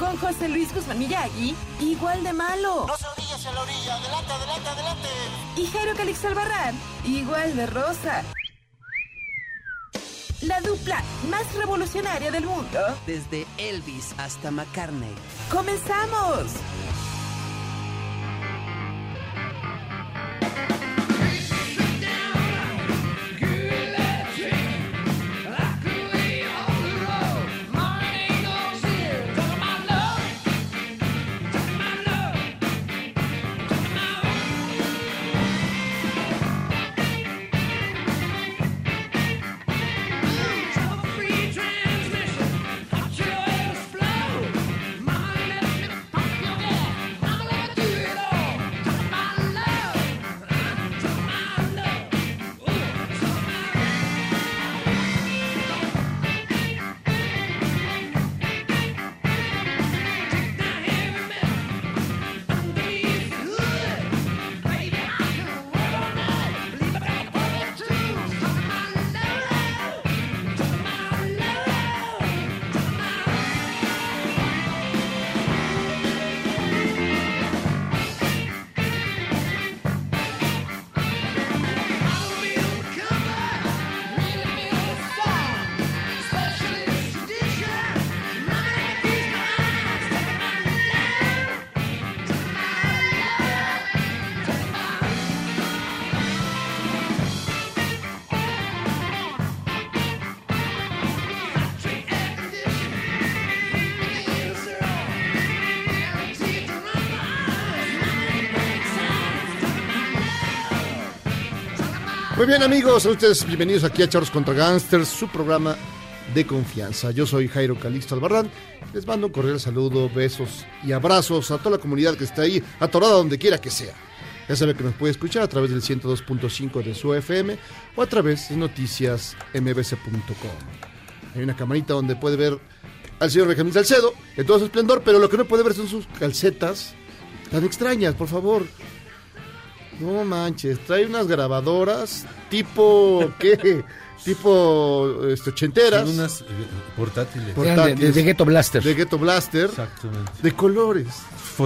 con José Luis Guzmán Miyagi, igual de malo. No se orillas en la orilla. Adelante, adelante, adelante. Y Jairo Calix Albarrán, igual de rosa. La dupla más revolucionaria del mundo. Desde Elvis hasta McCartney. ¡Comenzamos! Muy bien amigos, a ustedes bienvenidos aquí a Charros contra Gangsters, su programa de confianza. Yo soy Jairo Calixto Albarrán, les mando un cordial saludo, besos y abrazos a toda la comunidad que está ahí, atorada donde quiera que sea. Ya sabe que nos puede escuchar a través del 102.5 de su FM o a través de noticiasmbc.com. Hay una camarita donde puede ver al señor Benjamín Salcedo en todo su esplendor, pero lo que no puede ver son sus calcetas tan extrañas, por favor. No manches, trae unas grabadoras tipo, ¿qué? Tipo este, ochenteras. Son unas eh, portátiles. De, de- de Ghetto Blaster. de Ghetto Blaster, Exactamente. de colores.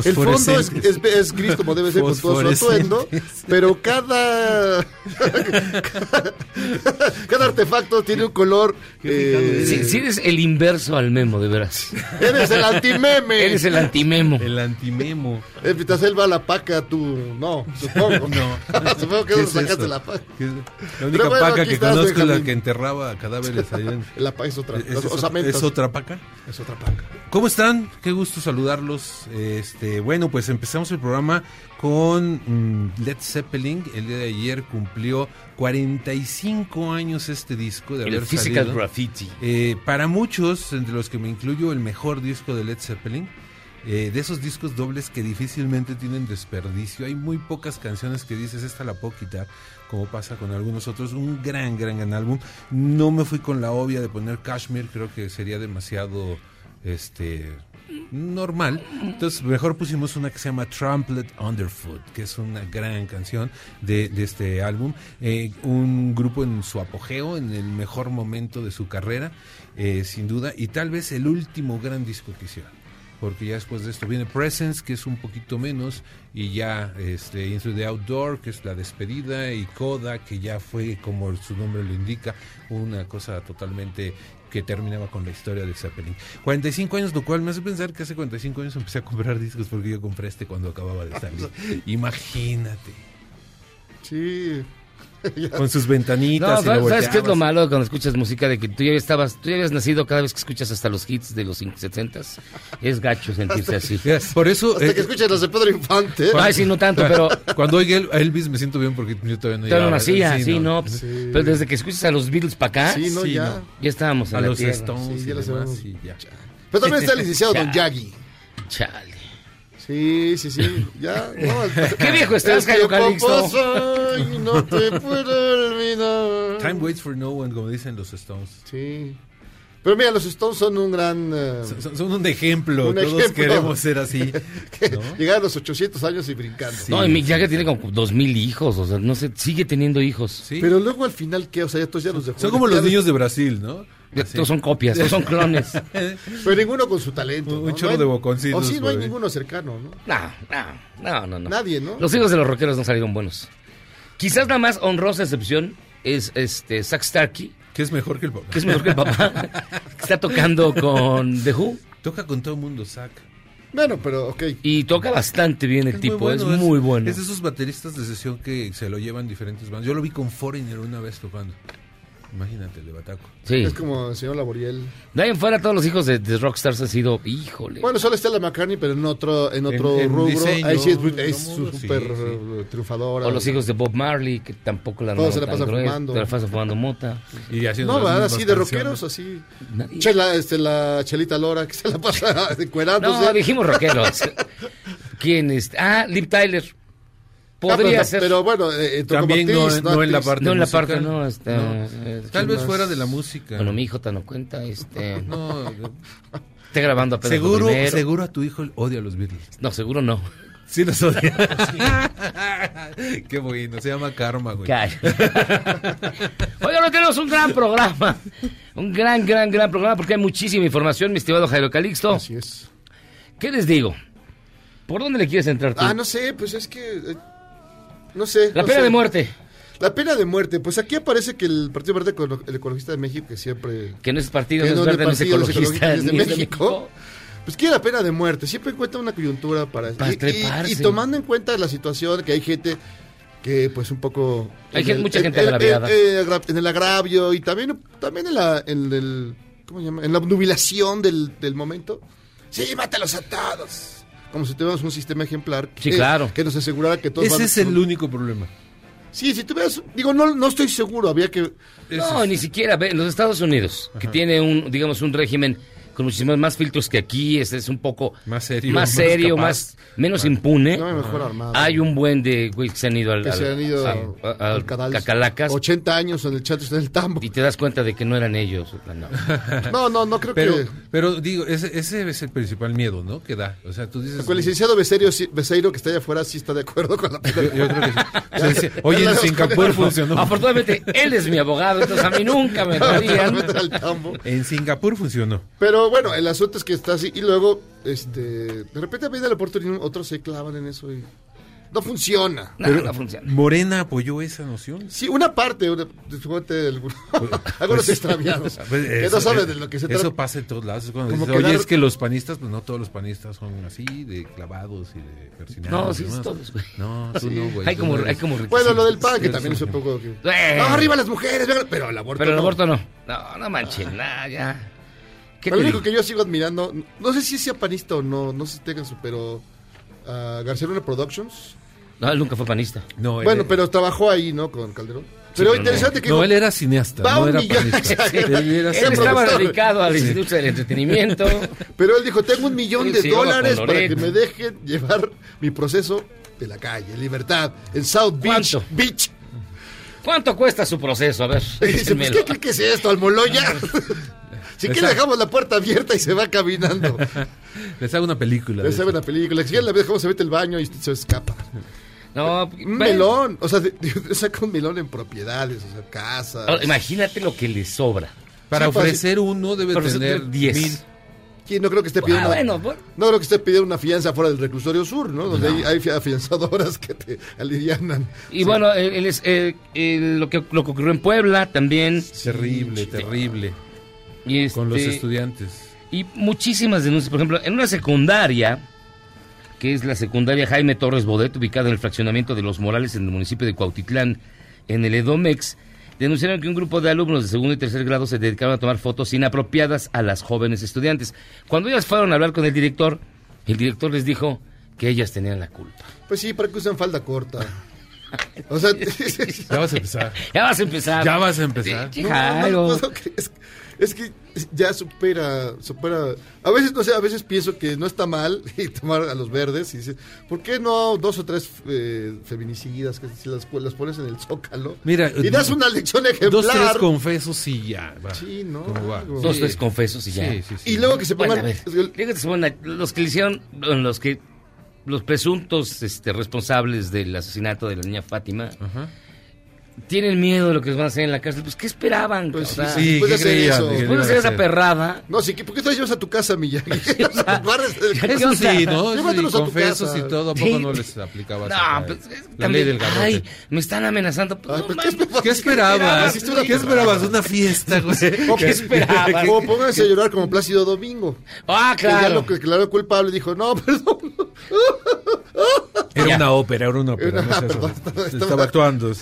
El fondo es, es- es gris como debe ser con todo su atuendo, pero cada, cada, cada artefacto tiene un color. eh, Si, si eres el inverso al memo, de veras. Eres el antimeme. Eres el antimemo. El antimemo. Eh, Vitacel va a la paca, tú. No, supongo. No. supongo que ¿Qué no es sacaste la paca. La única bueno, paca que conozco es la. Que enterraba cadáveres allá en... La paca es otra. ¿Es, las es otra, osamentas. es otra paca? Es otra paca. ¿Cómo están? Qué gusto saludarlos. Este, bueno, pues empezamos el programa con mm, Led Zeppelin. El día de ayer cumplió 45 años este disco de El haber Physical salido. Graffiti. Eh, para muchos, entre los que me incluyo, el mejor disco de Led Zeppelin. eh, de esos discos dobles que difícilmente tienen desperdicio. Hay muy pocas canciones que dices, esta la puedo quitar, como pasa con algunos otros. Un gran, gran, gran álbum. No me fui con la obvia de poner Kashmir, creo que sería demasiado este normal. Entonces, mejor pusimos una que se llama Trampled Underfoot, que es una gran canción de, de este álbum. Eh, un grupo en su apogeo, en el mejor momento de su carrera, eh, sin duda, y tal vez el último gran disco que hicieron. Porque ya después de esto viene Presence, que es un poquito menos, y ya este, Into the Outdoor, que es la despedida, y Coda, que ya fue, como su nombre lo indica, una cosa totalmente que terminaba con la historia de Zeppelin. 45 años, lo cual me hace pensar que hace 45 años empecé a comprar discos porque yo compré este cuando acababa de salir. Imagínate. Sí. Con sus ventanitas. No, y lo ¿sabes, ¿sabes qué es lo malo cuando escuchas música? De que tú ya estabas, tú ya habías nacido cada vez que escuchas hasta los hits de los 70s. Es gacho sentirse así. Por eso. Hasta eh, que escuches las de Pedro Infante. Ay, sí, no tanto, pero Cuando oiga Elvis me siento bien porque yo todavía no todavía no nacía, sí, no. no. pues, Pero desde que escuchas a los Beatles para acá, Sí, no, ya. ya estábamos en A la los tierra. Stones Sí, y ya lo demás, y ya. Pero también está el licenciado Don Ya. Yagi. Chale. Sí, sí, sí. Ya, no. Qué viejo estás, Jairo Calixto. pasa y no te puedo olvidar. Time waits for no one, como dicen los Stones. Sí. Pero mira, los Stones son un gran... eh, Son, son un ejemplo. Un Todos ejemplo. queremos ser así. Llegar a los 800 años y brincando. Sí. No, y Mick Jagger tiene como dos mil hijos, o sea, no sé, sigue teniendo hijos. Sí. Pero luego al final, ¿qué? O sea, ya todos ya los dejó. Son como los niños de Brasil, ¿no? Así. Todos son copias, todos son clones. Pero ninguno con su talento. Un- ¿no? un chorro No hay- de boconcitos O sí, no hay ninguno cercano, ¿no? No, no, no, no, no. Nadie, ¿no? Los hijos de los rockeros no salieron buenos. Quizás la más honrosa excepción es este Zack Starkey, Que es mejor que el papá. que es mejor que el papá, que está tocando con The Who Toca con todo el mundo, Zack. Bueno, pero ok. y toca bastante bien el Es tipo, muy es bueno, muy bueno. Es de esos bateristas de sesión que se lo llevan diferentes bandas. Yo lo vi con Foreigner una vez tocando. Imagínate, el de Bataco. Sí. Es como el señor Laboriel. De ahí en fuera todos los hijos de, de Rockstars han sido, híjole. Bueno, solo está la McCartney, pero en otro, en otro En- en rubro. diseño, Ahí sí es, sí, súper sí. eh, triunfadora. o los hijos de Bob Marley, que tampoco la Todos se la pasan fumando. Se la pasan fumando mota. Y haciendo No, ¿verdad? Así de rockeros, así. Nadie- Chela, este, la Chelita Lora, que se la pasa encuerándose. No, dijimos rockeros. ¿Quién es? Ah, Liv Tyler. Ah, Podría pero, ser. Pero bueno, eh, como También no, no en la parte no en la musical. parte, no. Este, eh, Tal vez más? fuera de la música. Bueno, mi hijo te no cuenta. Este, No, Está grabando apenas lo seguro, seguro a tu hijo odia a los Beatles. No, seguro no. Sí los odia. Qué bueno, se llama karma, güey. Calla. Oiga, hoy tenemos un gran programa. Un gran, gran, gran programa porque hay muchísima información, mi estimado Jairo Calixto. Así es. ¿Qué les digo? ¿Por dónde le quieres entrar tú? Ah, no sé, pues es que. eh, no sé. La no pena sé. de muerte, La pena de muerte. Pues aquí aparece que el Partido Verde el Ecologista de México, que siempre. que no es partido, que no es no de verde, no es partido, no es ecologista, ecologista, ni es es de de México. Pues quiere la pena de muerte. Siempre encuentra una coyuntura para. Para y- y- tomando en cuenta la situación que hay gente que, pues, un poco. Hay en mucha gente agraviada. agra- en el agravio y también, también en la. En el, ¿Cómo se llama? En la obnubilación del, del momento. Sí, mátalos a todos. Como si tuviéramos un sistema ejemplar que, Sí, claro. que nos asegurara que todos Ese van- es el único problema. Sí, si tuvieras, digo, no, no estoy seguro, había que, No, ni siquiera. Ve, en los Estados Unidos, que tiene un, digamos, un régimen con muchísimos más filtros que aquí, este es un poco Más serio, más, más serio, capaz. más menos impune. no me mejor armado. Hay un buen de güey que se han ido al, que al- se han ido al. Cacalacas 80 años en el chat está en el tambo. y te das cuenta de que no eran ellos. No. No, no, no creo Pero, que. pero digo, ese, ese es el principal miedo, ¿no? Que da. O sea, tú dices. Con el licenciado sí- Becerro que está allá afuera sí está de acuerdo con la pena. Yo, yo creo que sí. O sea, dice, Oye, en Singapur funcionó. Afortunadamente, él es mi abogado, entonces a mí nunca me darían. meter al tambo. En Singapur funcionó. Pero bueno, el asunto es que está así. Y luego, este, de repente viene la oportunidad, otros se clavan en eso y no funciona. No, no funciona. Morena apoyó esa noción. Sí, una parte, una, suponte, algunos, algunos extraviados, Pues, que eso- no saben eh, de lo que se Eso trata. pasa en todos lados. Es Cuando Como dices, Oye, es que los panistas, pues no todos los panistas son así, de clavados y de persinados. No, sí, demás. todos, güey. No, tú no, güey. Hay como, no hay como Bueno, lo del pan, que también es un un- poco... Que, Eh. no, arriba las mujeres, venga", pero el aborto Pero el no. aborto no. No, no manchen, nada, ya. ¿Qué Pero te lo único que yo sigo admirando, no sé si sea panista o no, no sé si tengan su, pero ah, García Luna Productions. No, él nunca fue panista. No, Bueno, pero trabajó ahí, ¿no? Con Calderón. Pero pero interesante que... No, él era cineasta, Va no un era millón. panista. Sí. Él era Él Ese estaba dedicado al Instituto del Entretenimiento. Pero él dijo, tengo un millón de dólares para que me dejen llevar mi proceso de la calle, libertad, en South Beach. ¿Cuánto? Beach. ¿Cuánto cuesta su proceso? A ver, dice, pues. ¿qué, qué es esto, Almoloya? Si quiere dejamos la puerta abierta y se va caminando. Les hago una película. de Le sabe eso. una película. Si quiere la vez cómo se mete el baño y se escapa. No, Un bueno, melón. O sea, de- de- saca un melón en propiedades, o sea, casas. ahora, imagínate lo que le sobra. Para Sí, pues, ofrecer uno debe tener ofrecer 10. mil. ¿Quién no creo que esté Ah, pidiendo bueno, bueno. No creo que esté pidiendo una fianza fuera del reclusorio sur, ¿no? Donde hay, hay afianzadoras que te alivianan. Y bueno, él, él es, eh, eh, lo, que, lo que ocurrió en Puebla también. Terrible, terrible. Y Con los este, estudiantes. Y muchísimas denuncias. Por ejemplo, en una secundaria, que es la secundaria Jaime Torres Bodet, ubicada en el fraccionamiento de Los Morales, en el municipio de Cuautitlán, en el Edomex, denunciaron que un grupo de alumnos de segundo y tercer grado se dedicaron a tomar fotos inapropiadas a las jóvenes estudiantes. Cuando ellas fueron a hablar con el director, el director les dijo que ellas tenían la culpa. Pues sí, para que usan falda corta. O sea, Ya vas a empezar. Ya vas a empezar. Ya vas a empezar. No, no, no, que- es, es que ya supera, supera. A veces, no sé, a veces pienso que no está mal y tomar a los verdes y dices, ¿por qué no dos o tres eh, feminicidas que si las, las pones en el zócalo? Mira, y das una lección ejemplar. Dos, tres confesos y ya. va. Sí, no, algo. Dos, Sí. tres confesos y ya. Sí, sí, sí. Y luego que se Bueno, pongan. a ver, los que le hicieron, los que los presuntos este, responsables del asesinato de la niña Fátima Ajá. Tienen miedo de lo que les van a hacer en la cárcel. Pues, ¿qué esperaban? Pues sí, Sí, después de ¿qué hacer esa perrada, No, sí, ¿por qué te llevas a tu casa, Miyagi? Guardas el- ¿qué Eso sí, ¿no? Llévatelos sí, a tu confesos casa. y todo, ¿a poco Sí. no les aplicaba No, pues, es- la también, ley del garrote? Ay, me están amenazando. Pues, Ay, no pues, esperabas? ¿Qué esperabas? ¿Qué esperabas? ¿Una fiesta, güey? ¿Qué esperabas? O pónganse a llorar como Plácido Domingo. Ah, ya claro. lo que declaró culpable dijo, no, perdón. Era Ya. una ópera, era una ópera. Estaba- actuando.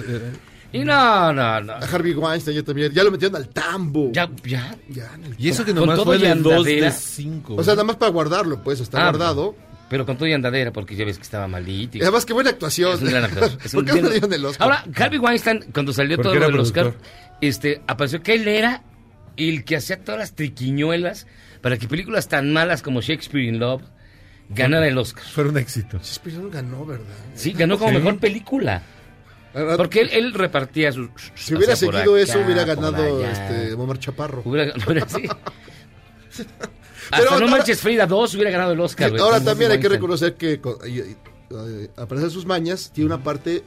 Y no, no, no. A Harvey Weinstein ya también. Ya lo metieron al tambo. Ya, ya. Ya, en el- Y eso que Con nomás todo fue y de dos de andadera. cinco. O sea, nada más para guardarlo, pues, está Ah, guardado. Pero con todo y andadera, porque ya ves que estaba malito. y- además, qué buena actuación. Es un gran actor. Es ¿Por un qué no le dieron el Oscar? Ahora, Harvey Weinstein, cuando salió todo del Oscar, este, apareció que él era el que hacía todas las triquiñuelas para que películas tan malas como Shakespeare in Love ganara el Oscar. Fue un éxito. Shakespeare ganó, ¿verdad? Sí, ganó como Sí. mejor película. Ahora, Porque él, él repartía sus... si hubiera seguido acá, eso, hubiera ganado este, Omar Chaparro. Hubiera, hubiera- sí. Hasta Pero No Manches Frida 2 hubiera ganado el Oscar. güey, Ahora también hay que reconocer que, a pesar de sus mañas, tiene una parte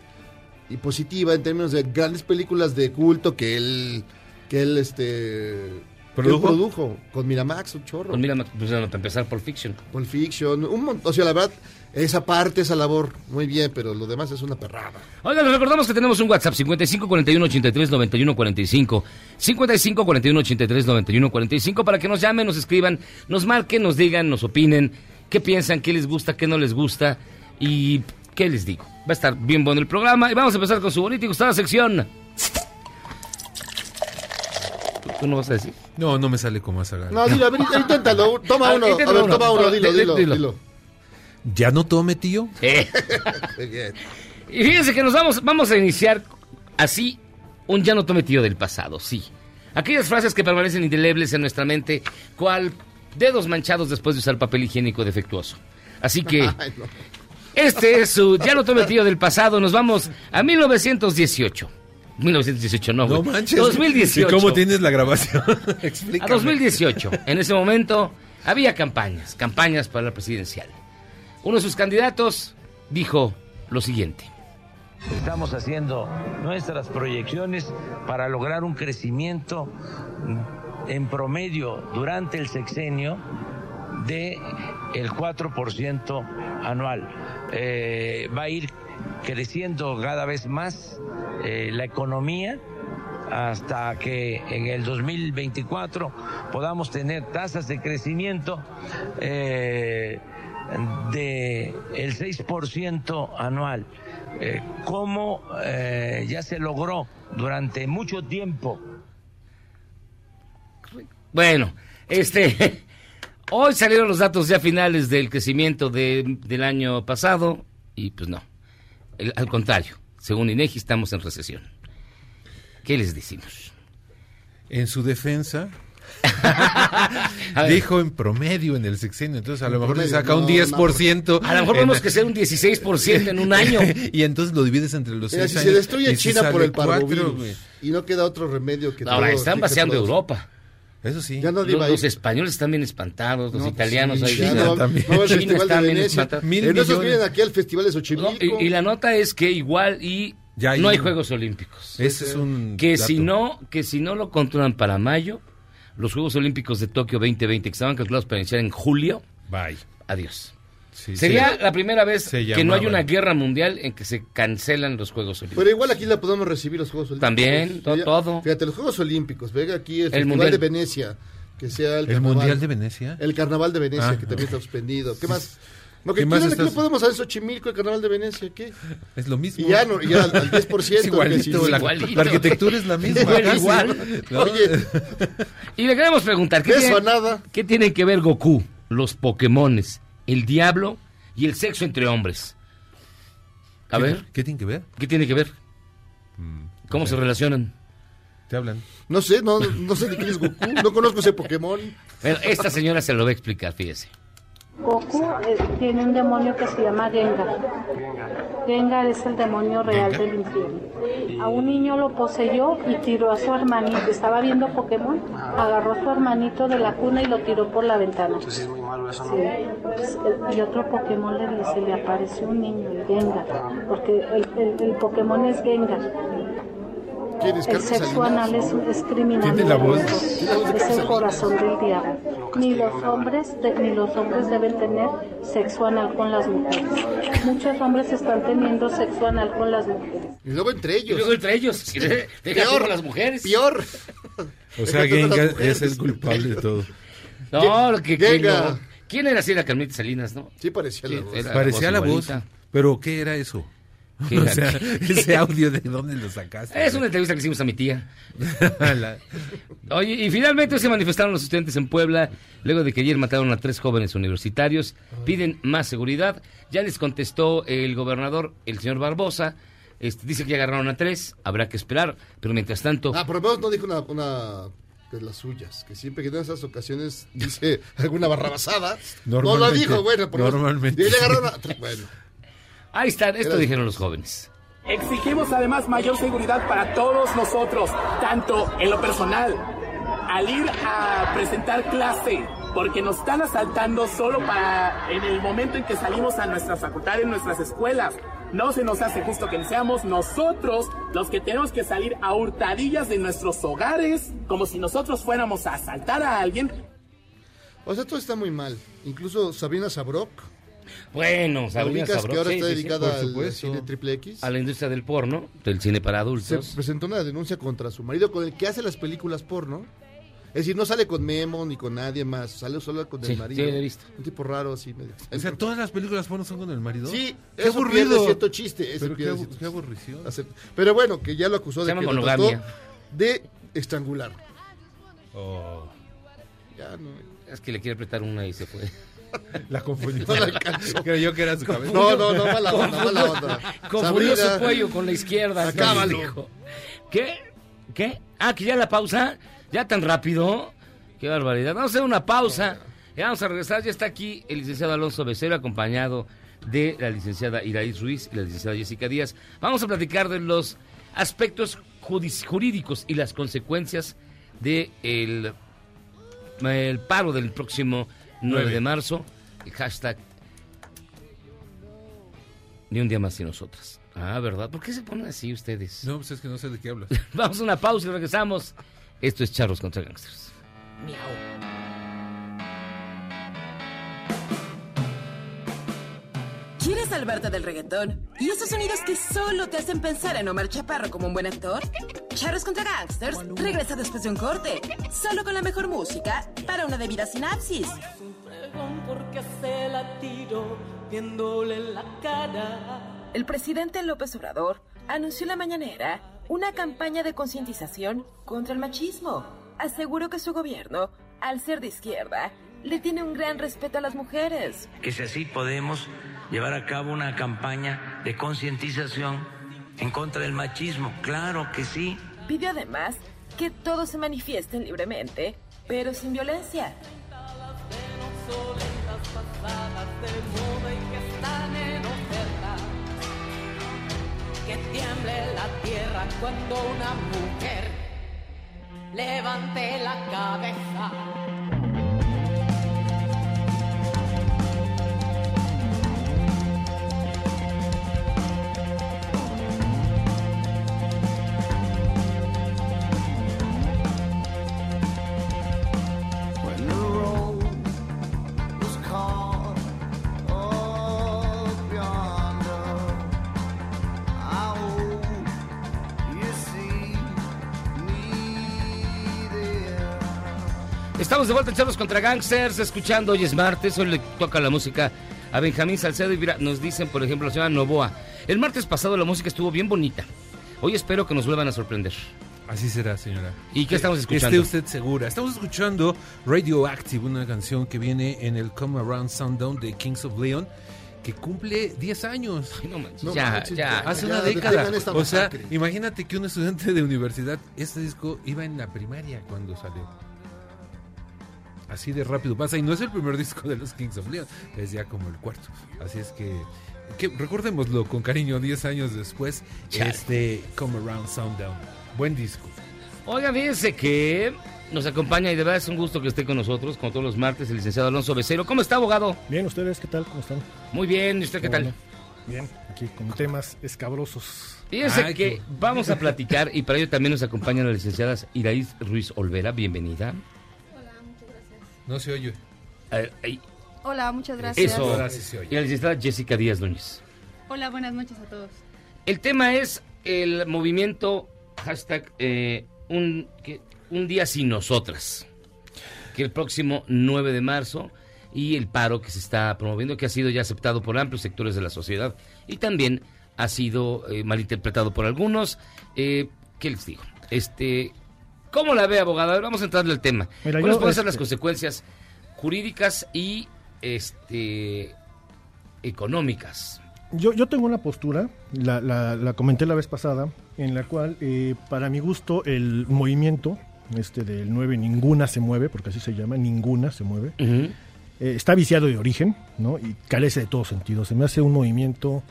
y positiva en términos de grandes películas de culto que él, que él, este, ¿Produjo? produjo con Miramax, un chorro. Pues mira, pues, para empezar, Pulp Fiction. Pulp Fiction, un montón. O sea, la verdad, esa parte, esa labor, muy bien, pero lo demás es una perrada. Oigan, les recordamos que tenemos un WhatsApp 55 41 83 91 45. 55 41 83 91 45 para que nos llamen, nos escriban, nos marquen, nos digan, nos opinen, qué piensan, qué les gusta, qué no les gusta y qué les digo. Va a estar bien bueno el programa y vamos a empezar con su bonita y gustada sección. ¿Tú, no vas a decir? No, no me sale como esa gana. No, dilo, a ver, inténtalo. Toma uno. A ver, toma uno, dilo, Dilo, dilo. ¿Ya no tome, tío? Eh. Muy bien. Y fíjense que nos vamos, vamos a iniciar así un ya no tome tío del pasado, sí. Aquellas frases que permanecen indelebles en nuestra mente, cual dedos manchados después de usar papel higiénico defectuoso. Así que Ay, no. este es su ya no tome tío del pasado. Nos vamos a 1918. 1918, no, No manches. 2018. ¿Y cómo tienes la grabación? A Explícame. 2018. En ese momento había campañas, campañas para la presidencial. Uno de sus candidatos dijo lo siguiente. Estamos haciendo nuestras proyecciones para lograr un crecimiento en promedio durante el sexenio de el 4% anual. Eh, va a ir creciendo cada vez más eh, la economía hasta que en el 2024 podamos tener tasas de crecimiento eh, de el 6% anual, eh, como eh, ya se logró durante mucho tiempo Bueno, este. Hoy salieron los datos ya finales del crecimiento de- del año pasado y pues no. El- al contrario, según INEGI estamos en recesión. ¿Qué les decimos? En su defensa, dijo en promedio en el sexenio, entonces a lo mejor le saca un no, 10%. a lo mejor en- tenemos que ser un 16% en un año. y entonces lo divides entre los Mira, seis si años se destruye China por el cuatro, parvovirus güey. y no queda otro remedio que Ahora, todo- están vaciando todos- Europa. Eso sí. Ya nadie Los, va a ir. los españoles están bien espantados, los No, pues italianos sí, ahí China no, también. no va al China Festival está de bien En esos vienen aquí al Festival de No, Xochimilco. y, y la nota es que igual y Ya hay no hay un- Juegos Olímpicos. Ese es un que dato. si no que si no lo controlan para mayo los Juegos Olímpicos de Tokio 2020 que estaban calculados para iniciar en julio Bye. adiós Sí, sería sí. la primera vez Se que no hay una guerra mundial en que se cancelan los Juegos Olímpicos Pero igual aquí la podemos recibir los Juegos Olímpicos. También, to- Fíjate- todo. Fíjate, los Juegos Olímpicos. Venga aquí el, Festival Mundial. de Venecia. Que sea el, ¿El carnaval. Mundial de Venecia? El Carnaval de Venecia, Ah, que también está suspendido. ¿Qué más? Lo ¿Qué que aquí estás- lo podemos hacer Xochimilco, el Carnaval de Venecia, ¿qué? Es lo mismo. Y ya, no, ya al, al 10%. Es igualito, la, arquitectura es la misma. Igual, casi. igual. ¿No? Oye, Y le queremos preguntar, ¿qué, tiene- nada. ¿qué tienen que ver Goku, los Pokémones, el diablo y el sexo entre hombres? A ¿Qué- ver, ¿Qué tiene que ver? ¿qué tiene que ver? ¿Cómo se relacionan? Te hablan. no sé, no, no sé de quién es Goku, no conozco ese Pokémon. Bueno, esta señora se lo va a explicar, fíjese. Goku eh, tiene un demonio que se llama Gengar. Gengar es el demonio real del infierno. A un niño lo poseyó y tiró a su hermanito. Estaba viendo Pokémon, agarró a su hermanito de la cuna y lo tiró por la ventana. Entonces es muy malo eso, ¿no? Sí. Pues, el- y otro Pokémon le, se le apareció un niño, el Gengar, porque el, el- el Pokémon es Gengar. ¿Quién es El sexo Salinas? anal es, es criminal. Tiene la voz. Es el corazón del diablo. Ni los hombres de- ni los hombres deben tener sexo anal con las mujeres. Muchos hombres están teniendo sexo anal con las mujeres. Y luego entre Y ellos. luego entre ellos, con las mujeres. Peor. O sea, mujeres. es el culpable de todo. No, lo que, que. ¿Quién era así la Carmelita Salinas, no? Sí, parecía la voz. Parecía la voz. Pero, ¿qué era eso? Ese audio, ¿de dónde lo sacaste? Es una entrevista que hicimos a mi tía. La- Oye, y finalmente se manifestaron los estudiantes en Puebla, luego de que ayer mataron a tres jóvenes universitarios. Piden más seguridad. Ya les contestó el gobernador, el señor Barbosa. Este, dice que ya agarraron a tres, habrá que esperar. Pero mientras tanto, Ah, por lo menos no dijo una, una de las suyas, que siempre que en esas ocasiones dice alguna barrabasada. No lo Normalmente- dijo, bueno, por normalmente Y le agarraron a- Bueno, ahí está, esto dijeron los jóvenes. Exigimos además mayor seguridad para todos nosotros, tanto en lo personal, al ir a presentar clase, porque nos están asaltando solo para en el momento en que salimos a nuestras facultades, en nuestras escuelas. No se nos hace justo que seamos nosotros los que tenemos que salir a hurtadillas de nuestros hogares, como si nosotros fuéramos a asaltar a alguien. o sea, todo está muy mal. Incluso Sabrina Sabrok, Bueno, ubicas Sabrok, que ahora sí, está sí, sí. dedicada al cine triple X, a la industria del porno, del cine para se adultos. presentó una denuncia contra su marido con el que hace las películas porno. Es decir, no sale con Memo ni con nadie más, sale solo con Sí, el marido. sí, lo he visto. Un tipo raro así. medio O sea, todas las películas porno son con el marido. Sí, qué eso pierde aburrido. cierto chiste. Eso Pero qué, abu- qué aburrición. Pero bueno, que ya lo acusó Se de que lo monogamia. trató de estrangular. Oh, Ya no. Es que le quiere apretar una y se fue. La confundió. No la. Creyó que era su cabeza. No, no, no, mala onda, mala onda. Confundió Sabrina, su cuello con la izquierda. Acábalo. dijo. ¿Qué? ¿Qué? Ah, que ya la pausa. ¿Ya tan rápido? Qué barbaridad. Vamos a hacer una pausa. Ya vamos a regresar. Ya está aquí el licenciado Alonso Becerra, acompañado de la licenciada Iraíz Ruiz y la licenciada Jessica Díaz. Vamos a platicar de los aspectos jurídicos y las consecuencias de el, el paro del próximo 9 de marzo. El hashtag ni un día más sin nosotras. Ah, ¿verdad? ¿Por qué se ponen así ustedes? No, pues es que no sé de qué hablas. Vamos a una pausa y regresamos. Esto es Charros contra Gangsters. ¿Quieres salvarte del reggaetón? ¿Y esos sonidos que solo te hacen pensar en Omar Chaparro como un buen actor? Charros contra Gangsters regresa después de un corte, solo con la mejor música para una debida sinapsis. El presidente López Obrador anunció en la mañanera una campaña de concientización contra el machismo. Aseguró que su gobierno, al ser de izquierda, le tiene un gran respeto a las mujeres. que si así podemos llevar a cabo una campaña de concientización en contra del machismo. Claro que sí. Pidió además que todos se manifiesten libremente, pero sin violencia. Que tiemble la tierra cuando una mujer levante la cabeza. Estamos de vuelta en Charlos contra Gangsters, escuchando hoy es martes, hoy le toca la música a Benjamín Salcedo y mira, nos dicen, por ejemplo, la señora Novoa, el martes pasado la música estuvo bien bonita. Hoy espero que nos vuelvan a sorprender. Así será, señora. ¿Y qué estamos escuchando? Esté usted segura. Estamos escuchando Radioactive, una canción que viene en el Come Around Sundown de Kings of Leon, que cumple 10 años. no manches, No ya, manches, ya. Hace Ya, una década. O sea, imagínate que un estudiante de universidad, este disco iba en la primaria cuando salió. Así de rápido pasa. Y no es el primer disco de los Kings of Leon, es ya como el cuarto. Así es que, que recordémoslo con cariño, 10 años después, Chale. este Come Around Sundown. Buen disco. Oiga, fíjense que nos acompaña y de verdad es un gusto que esté con nosotros, como todos los martes, el licenciado Alonso Becero. ¿Cómo está, abogado? Bien, ¿ustedes qué tal? ¿Cómo están? Muy bien, ¿y usted qué tal? Bueno, Bien, aquí con temas escabrosos. Fíjense Ay, que qué- vamos a platicar y para ello también nos acompañan las licenciadas Iraíz Ruiz Olvera, bienvenida. No se oye. Hola, muchas gracias. Eso. Ahora sí se oye. Y la licenciada Jessica Díaz Núñez. Hola, buenas noches a todos. El tema es el movimiento hashtag eh, un, ¿qué? un día sin nosotras, que el próximo 9 de marzo y el paro que se está promoviendo, que ha sido ya aceptado por amplios sectores de la sociedad y también ha sido eh, malinterpretado por algunos. Eh, ¿Qué les digo? Este, ¿Cómo la ve, abogada? A ver, vamos a entrarle al tema. Mira, ¿Cuáles pueden ser las este- consecuencias jurídicas y este económicas? Yo, yo tengo una postura, la, la- la comenté la vez pasada, en la cual, eh, para mi gusto, el movimiento este del 9, ninguna se mueve, porque así se llama, ninguna se mueve, eh, está viciado de origen, ¿no? Y carece de todo sentido. Se me hace un movimiento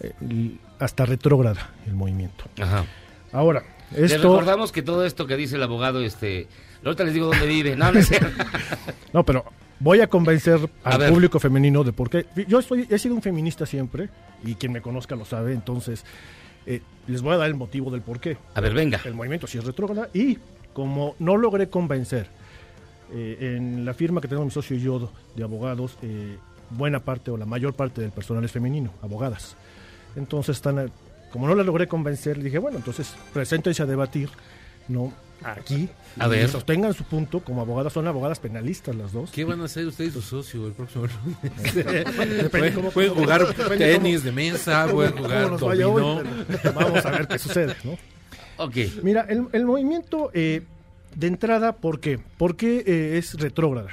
eh, hasta retrógrada, el movimiento. Ajá. Ahora, Les esto... recordamos que todo esto que dice el abogado, este, ahorita les digo dónde vive. No, no es. No, pero voy a convencer A al ver. público femenino de por qué. Yo estoy, he sido un feminista siempre, y quien me conozca lo sabe, entonces eh, les voy a dar el motivo del por qué. A ver, venga. El movimiento sí es retrógrada, y como no logré convencer eh, en la firma que tenemos mi socio y yo de abogados, eh, buena parte o la mayor parte del personal es femenino, abogadas. Entonces están, eh, como no la logré convencer, le dije, bueno, entonces preséntense a debatir, ¿no? Aquí, A ver. sostengan su punto como abogadas, son abogadas penalistas las dos. ¿Qué van a hacer ustedes su socio el próximo lunes? Pueden, cómo- pueden jugar tenis cómo- de mesa, pueden jugar hoy, dominó. pero vamos a ver qué sucede, ¿no? Ok. Mira, el, el movimiento eh, de entrada, ¿por qué? ¿Por qué eh, es retrógrada?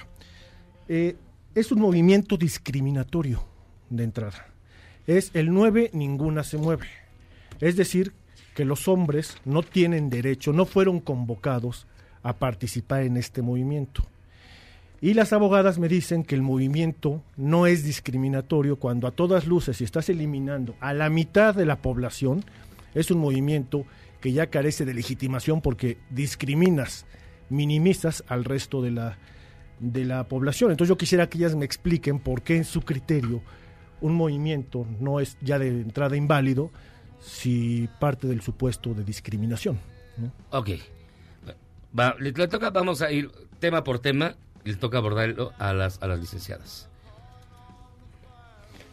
Eh, es un movimiento discriminatorio de entrada. Es el 9, ninguna se mueve. Es decir, que los hombres no tienen derecho, no fueron convocados a participar en este movimiento. Y las abogadas me dicen que el movimiento no es discriminatorio cuando a todas luces, si estás eliminando a la mitad de la población, es un movimiento que ya carece de legitimación porque discriminas, minimizas al resto de la, de la población. Entonces yo quisiera que ellas me expliquen por qué en su criterio un movimiento no es ya de entrada inválido si parte del supuesto de discriminación. ¿no? Ok. Va, le, le toca, vamos a ir tema por tema, y le toca abordarlo a las, a las licenciadas.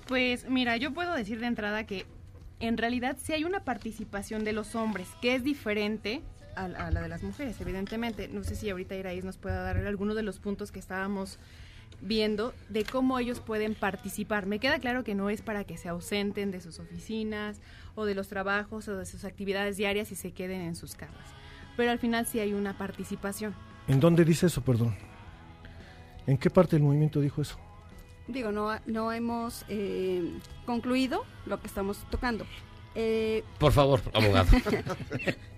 Pues mira, yo puedo decir de entrada que en realidad sí hay una participación de los hombres, que es diferente a, a la de las mujeres, evidentemente. No sé si ahorita Iraíz nos pueda dar algunos de los puntos que estábamos viendo de cómo ellos pueden participar. Me queda claro que no es para que se ausenten de sus oficinas o de los trabajos o de sus actividades diarias y se queden en sus camas. Pero al final sí hay una participación. ¿En dónde dice eso, perdón? ¿En qué parte del movimiento dijo eso? Digo, no, no hemos eh, concluido lo que estamos tocando. Eh, Por favor, abogado.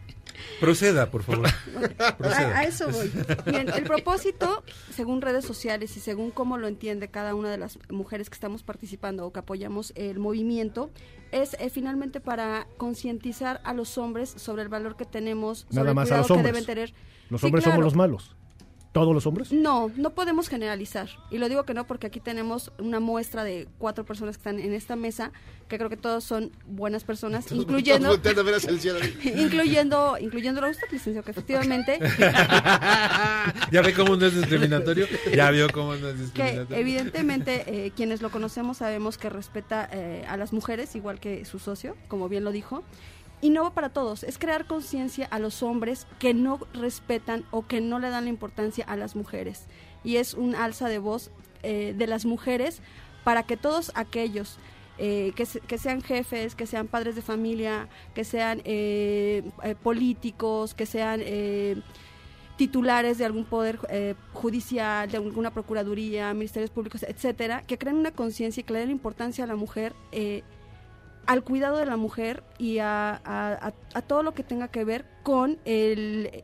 Proceda, por favor. Proceda. a, a eso voy. Bien, el propósito, según redes sociales y según cómo lo entiende cada una de las mujeres que estamos participando o que apoyamos el movimiento, es eh, finalmente para concientizar a los hombres sobre el valor que tenemos, sobre Nada el más a cuidado los que hombres. deben tener. Los Sí, hombres claro. somos los malos. ¿Todos los hombres? No, no podemos generalizar. Y lo digo que no porque aquí tenemos una muestra de cuatro personas que están en esta mesa, que creo que todos son buenas personas, incluyendo... El cielo. incluyendo, incluyéndolo a usted, licenciado, que efectivamente, ¿Ya ve cómo no es discriminatorio? Ya vio cómo no es que discriminatorio. evidentemente eh, quienes lo conocemos sabemos que respeta eh, a las mujeres igual que su socio, como bien lo dijo. Y no va para todos, es crear conciencia a los hombres que no respetan o que no le dan la importancia a las mujeres. Y es un alza de voz eh, de las mujeres para que todos aquellos eh, que, se- que sean jefes, que sean padres de familia, que sean eh, eh, políticos, que sean titulares de algún poder judicial, de alguna procuraduría, ministerios públicos, etcétera, que creen una conciencia y que le den importancia a la mujer, al cuidado de la mujer y a, a- a- a todo lo que tenga que ver con el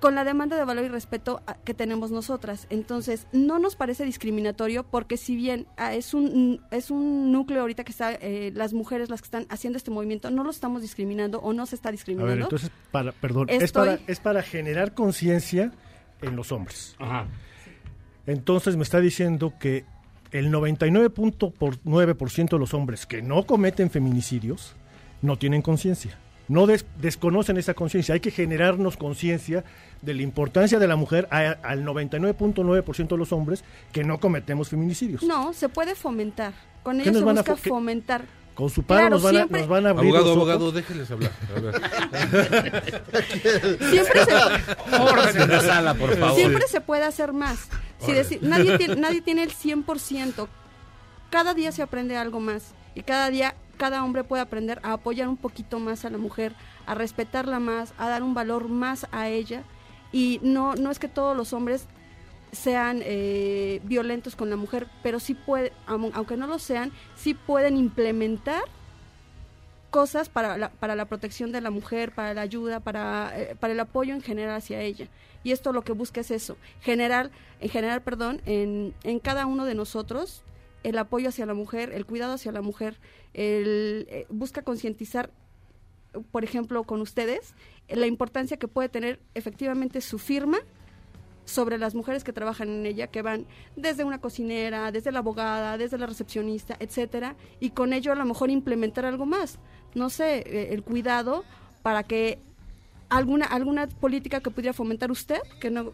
con la demanda de valor y respeto a- que tenemos nosotras. Entonces, no nos parece discriminatorio porque si bien ah, es un es un núcleo ahorita que está eh, las mujeres las que están haciendo este movimiento, no lo estamos discriminando o no se está A discriminando. ver, entonces, para, perdón, es, para, es para generar conciencia en los hombres. Entonces me está diciendo que el 99.9% de los hombres que no cometen feminicidios no tienen conciencia. No des- desconocen esa conciencia. Hay que generarnos conciencia de la importancia de la mujer a- al 99.9% de los hombres que no cometemos feminicidios. No, se puede fomentar. Con ¿Qué ello nos se busca fo- fomentar. Con su paro Claro, nos, van a, siempre- nos van a abrir Abogado, los ojos. abogado, déjeles hablar. A ver. Siempre se, Orden en la sala, por favor. Siempre se puede hacer más. Si decir- nadie, tiene, nadie tiene el 100%. Cada día se aprende algo más. Y cada día, cada hombre puede aprender a apoyar un poquito más a la mujer, a respetarla más, a dar un valor más a ella. Y no, no es que todos los hombres sean eh, violentos con la mujer, pero sí puede, aun- aunque no lo sean, sí pueden implementar cosas para la, para la protección de la mujer, para la ayuda, para, eh, para el apoyo en general hacia ella. Y esto lo que busca es eso, generar, en general, perdón, en, en cada uno de nosotros el apoyo hacia la mujer, el cuidado hacia la mujer, eh, busca concientizar, por ejemplo, con ustedes, eh, la importancia que puede tener efectivamente su firma sobre las mujeres que trabajan en ella, que van desde una cocinera, desde la abogada, desde la recepcionista, etcétera, y con ello a lo mejor implementar algo más, no sé, eh, el cuidado para que alguna alguna política que pudiera fomentar usted, que no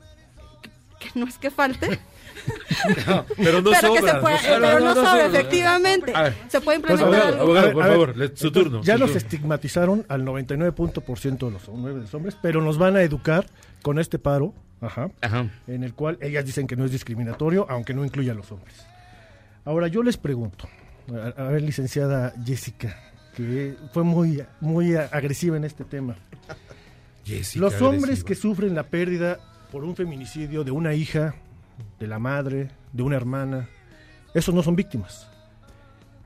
que, que no es que falte, Pero no pero que sobra. se pueda, no eh, pero no no sobra, sobra. efectivamente, ver. se puede Pues, implementar abogado, algo. abogado, A por ver, favor, su turno. Ya su nos turno. estigmatizaron al 99% de los, de los hombres, pero nos van a educar con este paro, ajá, en el cual ellas dicen que no es discriminatorio, aunque no incluya a los hombres. Ahora yo les pregunto, a, a ver, licenciada Jessica, que fue muy, muy agresiva en este tema. Jessica, los hombres agresiva. que sufren la pérdida por un feminicidio de una hija, de la madre, de una hermana, esos no son víctimas.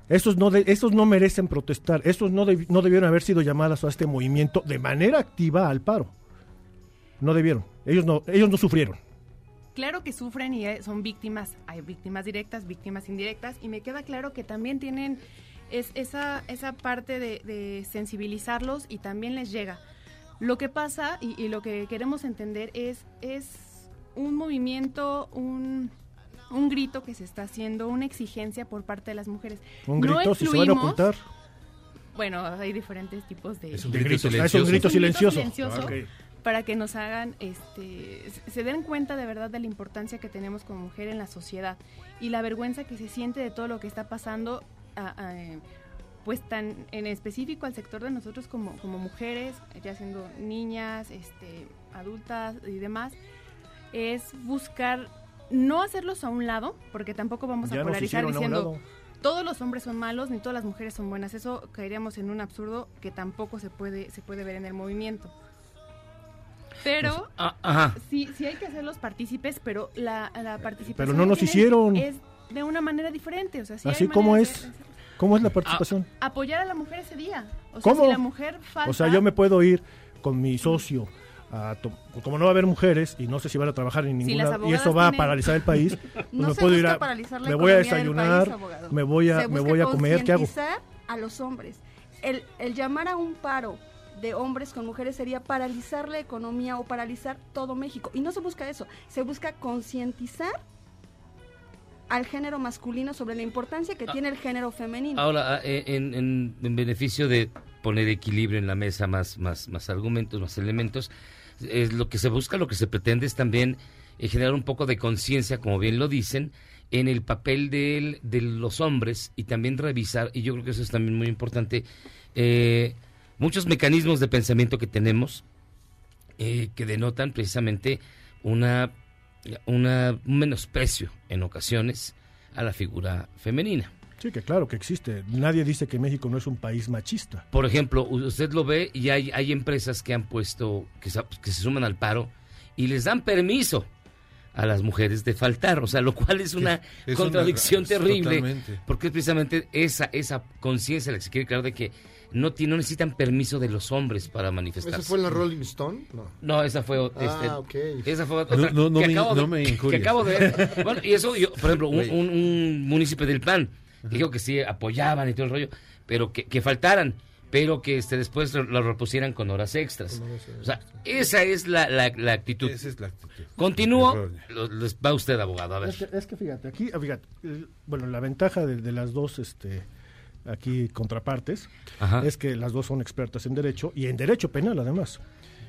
Esos no, de- esos no merecen protestar, esos no, no debieron haber sido llamadas a este movimiento de manera activa al paro. No debieron, ellos no, ellos no sufrieron. Claro que sufren y eh, son víctimas, hay víctimas directas, víctimas indirectas, y me queda claro que también tienen es, esa, esa parte de, de sensibilizarlos y también les llega. Lo que pasa y, y lo que queremos entender es, es un movimiento, un, un grito que se está haciendo, una exigencia por parte de las mujeres. Un No grito, si se van a ocultar. Bueno, hay diferentes tipos de, Es un De grito gritos, ah, es un grito Es un silencioso. silencioso Ah, para que nos hagan, este, se- se den cuenta de verdad de la importancia que tenemos como mujer en la sociedad y la vergüenza que se siente de todo lo que está pasando, a- a, eh, pues tan en específico al sector de nosotros como, como mujeres, ya siendo niñas, este, adultas y demás, es buscar no hacerlos a un lado, porque tampoco vamos Ya a polarizar a diciendo todos los hombres son malos ni todas las mujeres son buenas. Eso caeríamos en un absurdo que tampoco se puede se puede ver en el movimiento. Pero Pues, ah, sí, sí hay que hacerlos partícipes, pero la, la participación Pero no nos hicieron. es de una manera diferente, o sea, sí Así como es. ¿Cómo es la participación? apoyar a la mujer ese día. O sea, ¿Cómo? si la mujer falta O sea, yo me puedo ir con mi socio a to- como no va a haber mujeres y no sé si van a trabajar en ninguna y eso va a paralizar el país, pues No me se puedo ir busca a paralizar la me voy a desayunar, país, me voy a me voy a comer, ¿qué hago? concientizar a los hombres. El, el llamar a un paro de hombres con mujeres sería paralizar la economía o paralizar todo México. Y no se busca eso, se busca concientizar al género masculino sobre la importancia que tiene el género femenino. Ahora, ah, en, en- en beneficio de poner equilibrio en la mesa, más, más, más argumentos, más elementos, es lo que se busca, lo que se pretende es también eh, generar un poco de conciencia, como bien lo dicen, en el papel de, el- de los hombres y también revisar, y yo creo que eso es también muy importante, eh, muchos mecanismos de pensamiento que tenemos eh, que denotan precisamente una una, un menosprecio en ocasiones a la figura femenina. Sí, que claro que existe. Nadie dice que México no es un país machista. Por ejemplo, usted lo ve y hay, hay empresas que han puesto, que que se suman al paro y les dan permiso a las mujeres de faltar, o sea, lo cual es una es contradicción una- terrible, totalmente. porque es precisamente esa esa conciencia la que se quiere crear de que no, ti- no necesitan permiso de los hombres para manifestarse. ¿Esa fue en la Rolling Stone? No. No, esa fue Ah, este, ok. esa fue otra no, no que me- acabo no de- me que acabo de ver. Bueno, y eso yo, por ejemplo, un, Güey. un, un municipio del PAN que dijo que sí apoyaban y todo el rollo, pero que, que faltaran, pero que este después lo, lo repusieran con horas extras. O sea, esa es la, la, la actitud. Esa es la actitud. Continúo, lo- les va usted abogado, a ver. Es que, es que fíjate, aquí, ah, fíjate, eh, bueno, la ventaja de, de las dos, este, aquí contrapartes, Ajá. es que las dos son expertas en derecho y en derecho penal además.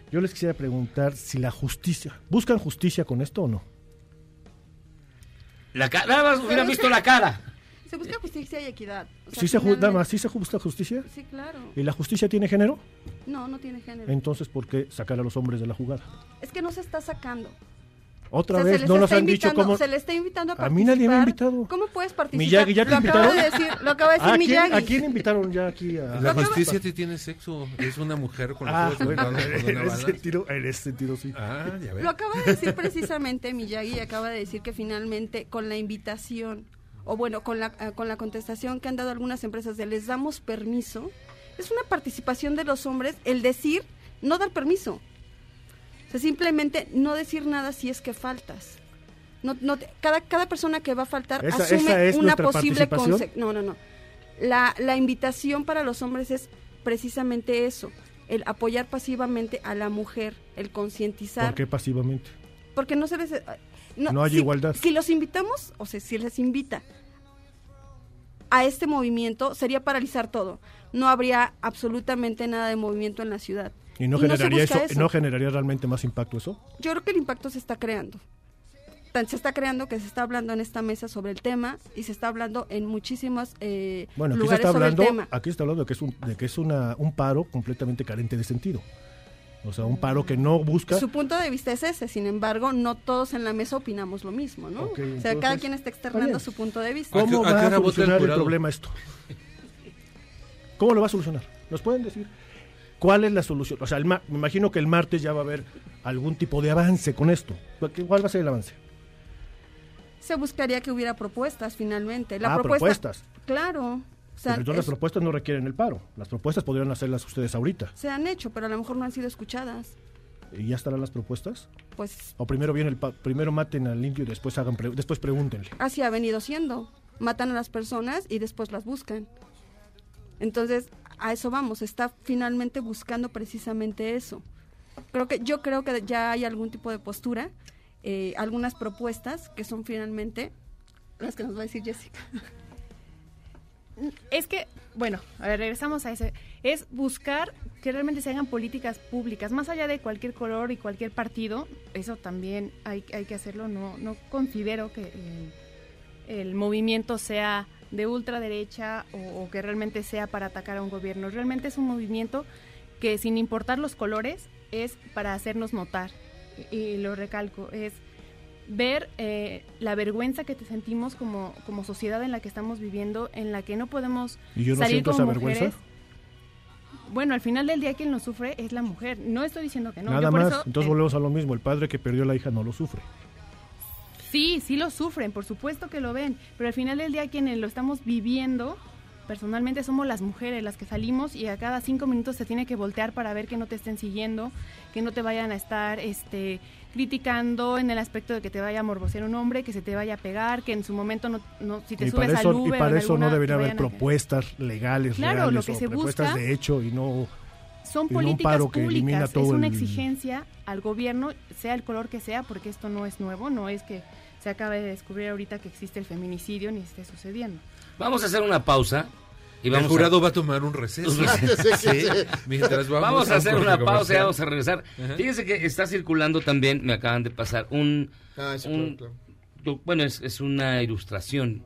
Yo les quisiera preguntar si la justicia, ¿buscan justicia con esto o no? La ca- nada más hubieran visto la cara. Se busca justicia y equidad. O sea, ¿Sí se, ju- más, ¿sí se busca justicia? Sí, claro. ¿Y la justicia tiene género? No, no tiene género. Entonces, ¿por qué sacar a los hombres de la jugada? Es que no se está sacando. Otra O sea, se vez, les no nos está han dicho invitando- cómo... Se le está invitando a A mí nadie me ha participar. invitado. ¿Cómo puedes participar? Miyagi, ¿ya te lo acaba invitaron? de decir, lo acaba de decir ¿A quién, Miyagi. ¿A quién invitaron ya aquí? A... La justicia te tiene sexo. Es una mujer con Ah, los bueno, en ese sentido, en ese sentido sí. Ah, ya ves. Lo acaba de decir precisamente Miyagi y acaba de decir que finalmente con la invitación o bueno, con la, eh, con la contestación que han dado algunas empresas de les damos permiso, es una participación de los hombres el decir no dar permiso. O sea, simplemente no decir nada si es que faltas. No, no te- cada, cada persona que va a faltar Esa- asume esa es una posible participación. conse- No, no, no. La, la invitación para los hombres es precisamente eso, el apoyar pasivamente a la mujer, el concientizar ¿Por qué pasivamente? porque no se les No hay si, igualdad. Si los invitamos, o sea, si les invita a este movimiento, sería paralizar todo. No habría absolutamente nada de movimiento en la ciudad. ¿Y no se generaría eso, no generaría realmente más impacto eso? Yo creo que el impacto se está creando. Tan se está creando que se está hablando en esta mesa sobre el tema y se está hablando en muchísimos eh, Bueno, aquí se lugares está sobre hablando, el tema. aquí se está hablando de que es un, de que es una, un paro completamente carente de sentido. O sea, un paro que no busca Su punto de vista es ese, sin embargo, no todos en la mesa opinamos lo mismo, ¿no? O sea, entonces, cada quien está externando bien. su punto de vista. ¿Cómo ¿A qué va a solucionar el, problema esto? ¿Cómo lo va a solucionar? ¿Nos pueden decir cuál es la solución? O sea, el ma- me imagino que el martes ya va a haber algún tipo de avance con esto. ¿Cuál cuál va a ser el avance? Se buscaría que hubiera propuestas finalmente. La ah, propuesta, propuestas. Claro. Pero entonces las es- propuestas no requieren el paro. Las propuestas podrían hacerlas ustedes ahorita. se han hecho, pero a lo mejor no han sido escuchadas. ¿Y ya estarán las propuestas? Pues O primero viene el pa- primero maten al indio y después hagan pre- después pregúntenle. así ha venido siendo. Matan a las personas y después las buscan. Entonces, a eso vamos. Está finalmente buscando precisamente eso. Creo que yo creo que ya hay algún tipo de postura, eh, algunas propuestas que son finalmente las que nos va a decir Jessica. Es que, bueno, a ver, regresamos a ese. Es buscar que realmente se hagan políticas públicas, más allá de cualquier color y cualquier partido. Eso también hay, hay que hacerlo. No, no considero que eh, el movimiento sea de ultraderecha o, o que realmente sea para atacar a un gobierno. Realmente es un movimiento que, sin importar los colores, es para hacernos notar. Y, y lo recalco, es ver eh, la vergüenza que te sentimos como, como sociedad en la que estamos viviendo, en la que no podemos ¿Y yo no salir siento como esa vergüenza? mujeres. Bueno, al final del día quien lo sufre es la mujer. No estoy diciendo que no. Nada Yo por más. eso, Entonces eh, volvemos a lo mismo. El padre que perdió a la hija no lo sufre. Sí, sí lo sufren, por supuesto que lo ven, pero al final del día quienes lo estamos viviendo, personalmente somos las mujeres las que salimos y a cada cinco minutos se tiene que voltear para ver que no te estén siguiendo, que no te vayan a estar este, criticando en el aspecto de que te vaya a morbosear un hombre, que se te vaya a pegar, que en su momento no, no si te y subes al y Uber o para eso no debería haber propuestas legales, Claro, reales lo que o se propuestas busca- de hecho y no Son y no un políticas paro que elimina públicas, todo es una el- exigencia al gobierno, sea el color que sea, porque esto no es nuevo, no es que se acabe de descubrir ahorita que existe el feminicidio ni esté sucediendo. Vamos a hacer una pausa. Y vamos el jurado a... va a tomar un receso. Un receso. Sí, mientras vamos, Vamos a hacer un una pausa y vamos a regresar. Ajá. Fíjense que está circulando también, me acaban de pasar, un... Ah, sí, un- claro, Bueno, es, es una ilustración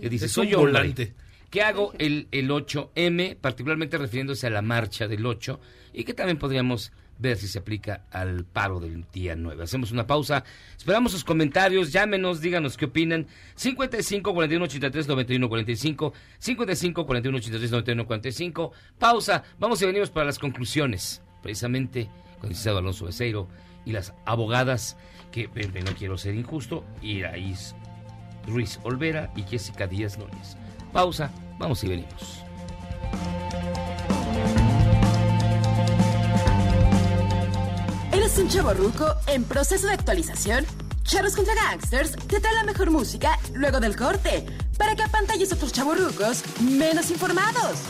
que dice, Es soy hombre. volante. ¿Qué hago el, el 8M, particularmente refiriéndose a la marcha del 8? Y que también podríamos ver si se aplica al paro del día 9. Hacemos una pausa. Esperamos sus comentarios. Llámenos, díganos qué opinan. 55 41 83 91 45. 55 41 83 91 45. Pausa. Vamos y venimos para las conclusiones. Precisamente con el Alonso Becerro y las abogadas que, no quiero ser injusto, Iraís Ruiz Olvera y Jessica Díaz Núñez. Pausa. Vamos y venimos. Un chavo ruco en proceso de actualización? Charros contra Gangsters te trae la mejor música luego del corte para que apantalles a otros chavorrucos menos informados.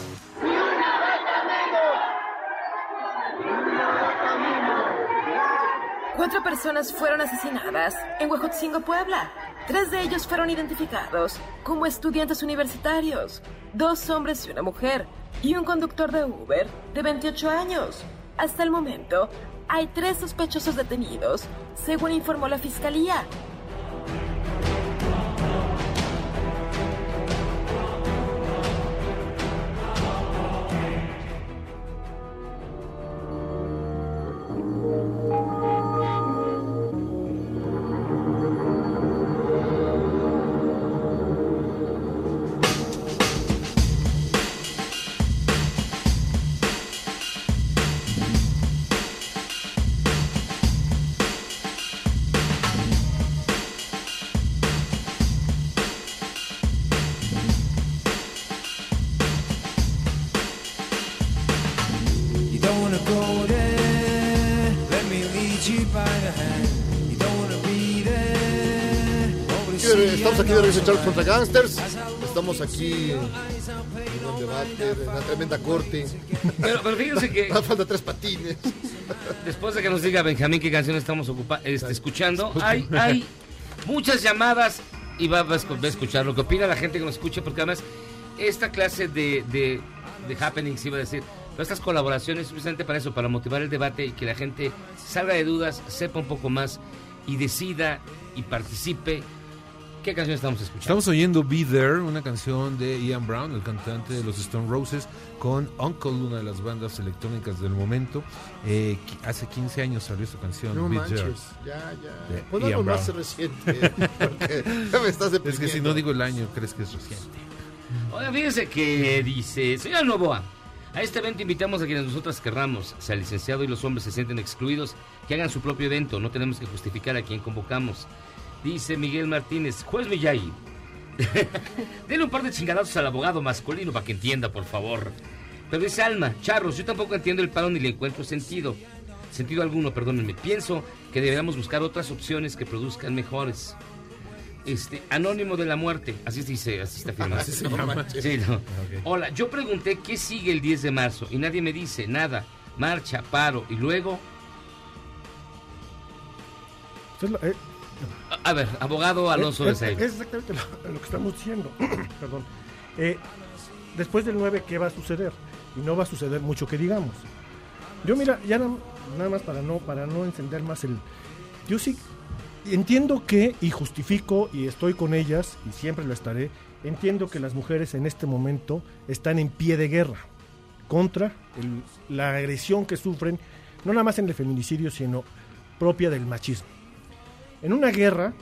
Cuatro personas fueron asesinadas en Huejotzingo, Puebla. Tres de ellos fueron identificados como estudiantes universitarios. Dos hombres y una mujer. Y un conductor de Uber de 28 años. Hasta el momento, hay tres sospechosos detenidos, según informó la fiscalía. Aquí de regreso Charles contra Gangsters. Estamos aquí en el debate, en la tremenda corte. Pero, pero fíjense que Falta tres patines. después de que nos diga Benjamín qué canción estamos ocupa- este, escuchando, hay, hay muchas llamadas y va, va a escuchar lo que opina la gente que nos escuche, porque además esta clase de, de, de happenings, iba a decir, estas colaboraciones es precisamente para eso, para motivar el debate y que la gente salga de dudas, sepa un poco más y decida y participe. ¿Qué canción estamos escuchando? Estamos oyendo Be There, una canción de Ian Brown, el cantante de los Stone Roses, con Uncle, una de las bandas electrónicas del momento. Eh, hace 15 años salió esta canción, No Be manches, There. ya, ya. de Pues algo más reciente. porque ya me estás Es que si no digo el año, crees que es reciente. Oiga, fíjense que dice, señor Novoa, a este evento invitamos a quienes nosotras querramos, sea el licenciado y los hombres se sienten excluidos, que hagan su propio evento, no tenemos que justificar a quien convocamos. Dice Miguel Martínez, juez Millay, denle un par de chingadazos al abogado masculino para que entienda, por favor. Pero dice Alma, charros, yo tampoco entiendo el paro ni le encuentro sentido. Sentido alguno, perdónenme. Pienso que deberíamos buscar otras opciones que produzcan mejores. Este, Anónimo de la Muerte, así se dice, así está firmado. Así se llama. Sí, no. Hola, yo pregunté qué sigue el 10 de marzo y nadie me dice nada. Marcha, paro y luego... Pues es la- eh, A, ver, abogado Alonso es, es- es exactamente lo, lo que estamos diciendo. Perdón. Eh, después del 9, ¿qué va a suceder? Y no va a suceder mucho que digamos. Yo mira, ya na- nada más para no, para no encender más el... Yo sí entiendo que, y justifico, y estoy con ellas, y siempre lo estaré, entiendo que las mujeres en este momento están en pie de guerra contra el- la agresión que sufren, no nada más en el feminicidio, sino propia del machismo. En una guerra,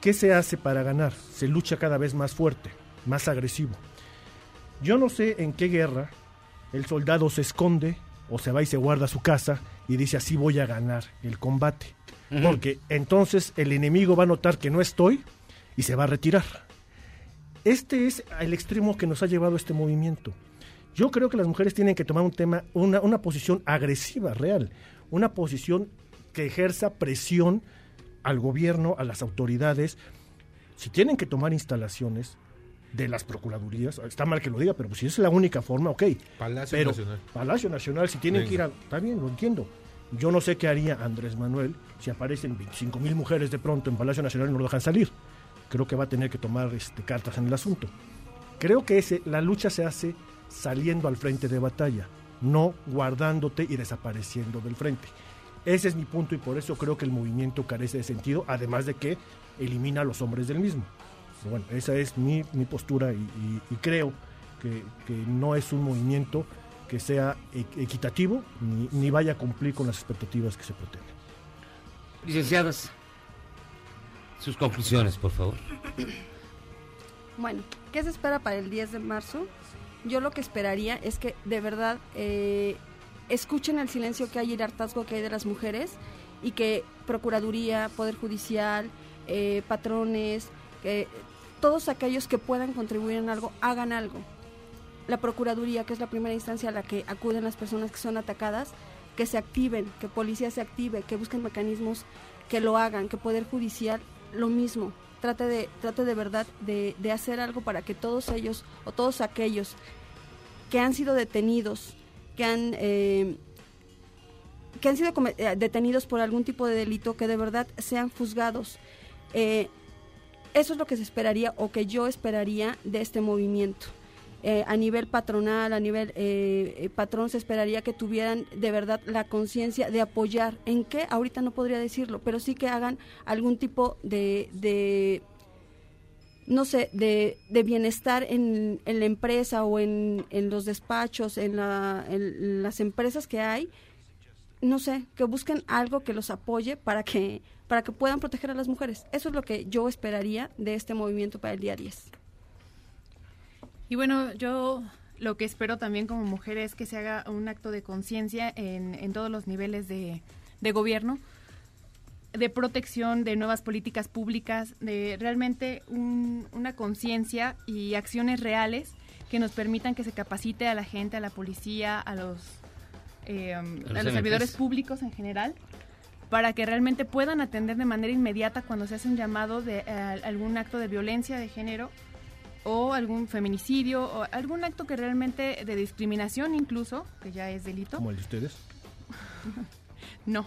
¿qué se hace para ganar? Se lucha cada vez más fuerte, más agresivo. Yo no sé en qué guerra el soldado se esconde o se va y se guarda a su casa y dice así voy a ganar el combate. Porque entonces el enemigo va a notar que no estoy y se va a retirar. Este es el extremo que nos ha llevado este movimiento. Yo creo que las mujeres tienen que tomar un tema, una, una posición agresiva, real, una posición que ejerza presión al gobierno, a las autoridades. Si tienen que tomar instalaciones de las procuradurías, está mal que lo diga, pero pues si es la única forma, ok. Palacio Pero Nacional. Palacio Nacional, si tienen que ir a... Está bien, lo entiendo. Yo no sé qué haría Andrés Manuel si aparecen 25 mil mujeres de pronto en Palacio Nacional y no lo dejan salir. Creo que va a tener que tomar este, cartas en el asunto. Creo que ese, la lucha se hace saliendo al frente de batalla, no guardándote y desapareciendo del frente. Ese es mi punto y por eso creo que el movimiento carece de sentido, además de que elimina a los hombres del mismo. Pero bueno, esa es mi, mi postura y, y- y creo que, que no es un movimiento que sea equitativo ni, ni vaya a cumplir con las expectativas que se pretenden. Licenciadas, sus conclusiones, por favor. Bueno, ¿qué se espera para el 10 de marzo? Yo lo que esperaría es que de verdad eh, escuchen el silencio que hay y el hartazgo que hay de las mujeres y que Procuraduría, Poder Judicial, eh, patrones, que todos aquellos que puedan contribuir en algo, hagan algo. La Procuraduría, que es la primera instancia a la que acuden las personas que son atacadas, que se activen, que policía se active, que busquen mecanismos que lo hagan, que Poder Judicial lo mismo. Trate de, trate de verdad de, de hacer algo para que todos ellos o todos aquellos que han sido detenidos, que han, eh, que han sido eh, detenidos por algún tipo de delito, que de verdad sean juzgados. Eh, eso es lo que se esperaría o que yo esperaría de este movimiento. A nivel patronal, a nivel patrón, se esperaría que tuvieran de verdad la conciencia de apoyar. ¿En qué? Ahorita no podría decirlo, pero sí que hagan algún tipo de no sé, de, de bienestar en, en la empresa o en, en los despachos, en, la, en las empresas que hay, no sé, que busquen algo que los apoye para que, para que puedan proteger a las mujeres. Eso es lo que yo esperaría de este movimiento para el día 10. Y bueno, yo lo que espero también como mujer es que se haga un acto de conciencia en, en todos los niveles de, de gobierno, de protección, de nuevas políticas públicas, de realmente un- una conciencia y acciones reales que nos permitan que se capacite a la gente, a la policía, a los, eh, a los servidores públicos en general, para que realmente puedan atender de manera inmediata cuando se hace un llamado de eh, algún acto de violencia de género o algún feminicidio o algún acto que realmente de discriminación incluso, que ya es delito. Como el de ustedes. No.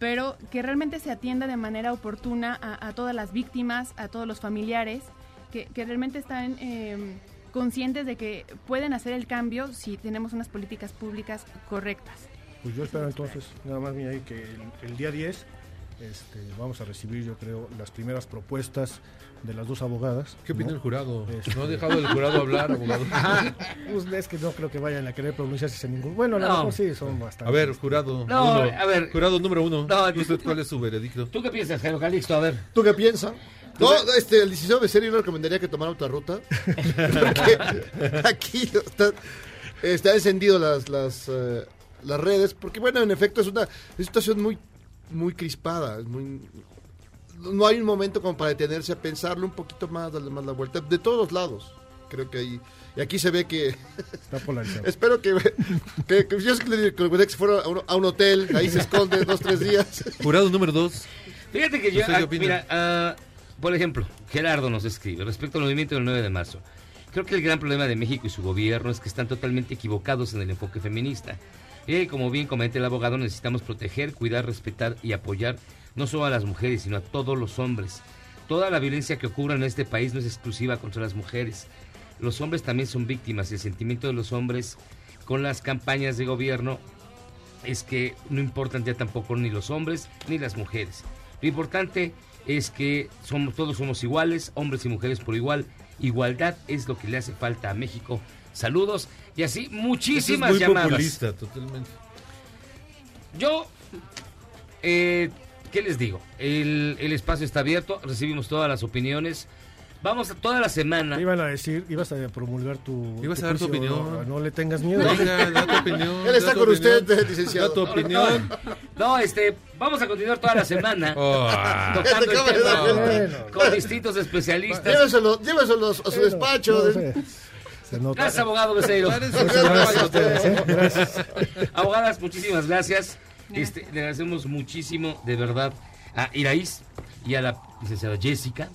Pero que realmente se atienda de manera oportuna a, todas las víctimas, a todos los familiares, que, realmente están eh, conscientes de que pueden hacer el cambio si tenemos unas políticas públicas correctas. Pues yo espero entonces, nada más mira que el día 10 este, vamos a recibir, yo creo, las primeras propuestas de las dos abogadas. ¿Qué opina ¿no? el jurado? Este- ¿No ha dejado el jurado hablar, abogado? pues es que no creo que vayan a querer pronunciarse en ningún. Bueno, a lo No. mejor sí, son bastante. A ver, jurado. No, uno. a ver. Jurado número uno. No, ¿Usted cuál es su veredicto? ¿Tú qué piensas, Jairo Calixto? A ver. ¿Tú qué piensas? No, este, el licenciado Becerra yo le recomendaría que tomara otra ruta. Porque aquí está, está encendido las, las, eh, las redes. Porque, bueno, en efecto, es una, es una situación muy, muy crispada. es muy, no hay un momento como para detenerse a pensarlo un poquito más, darle más la vuelta. De todos lados. Creo que ahí. Y aquí se ve que. Está polarizado. Espero que, que, que yo sé que le que gustaría que se fuera a un, a un hotel, ahí se esconde dos, tres días. Jurado número dos. Fíjate que yo, ¿Usted qué ah, mira, ah, por ejemplo, Gerardo nos escribe respecto al movimiento del 9 de marzo. Creo que el gran problema de México y su gobierno es que están totalmente equivocados en el enfoque feminista. Y como bien comenta el abogado, necesitamos proteger, cuidar, respetar y apoyar no solo a las mujeres, sino a todos los hombres. Toda la violencia que ocurre en este país no es exclusiva contra las mujeres. Los hombres también son víctimas y el sentimiento de los hombres con las campañas de gobierno es que no importan ya tampoco ni los hombres ni las mujeres. Lo importante es que somos, todos somos iguales, hombres y mujeres por igual. Igualdad es lo que le hace falta a México. Saludos y así muchísimas Eso es muy llamadas. populista, totalmente. Yo, eh, ¿qué les digo? El, el espacio está abierto, recibimos todas las opiniones. Vamos a toda la semana. Iban a decir, ibas a promulgar tu. Ibas a dar tu juicio, opinión. No, no le tengas miedo. Venga, da tu opinión. Él está con usted, opinión. licenciado. Da tu opinión. No, este, vamos a continuar toda la semana Oh. tocando el con distintos especialistas. Lléveselo, lléveselo a su Bueno, despacho. sé. Gracias, abogado Becerro. Gracias ¿eh? Abogadas, muchísimas gracias. Este, le agradecemos muchísimo, de verdad, a Iraís y a la licenciada Jessica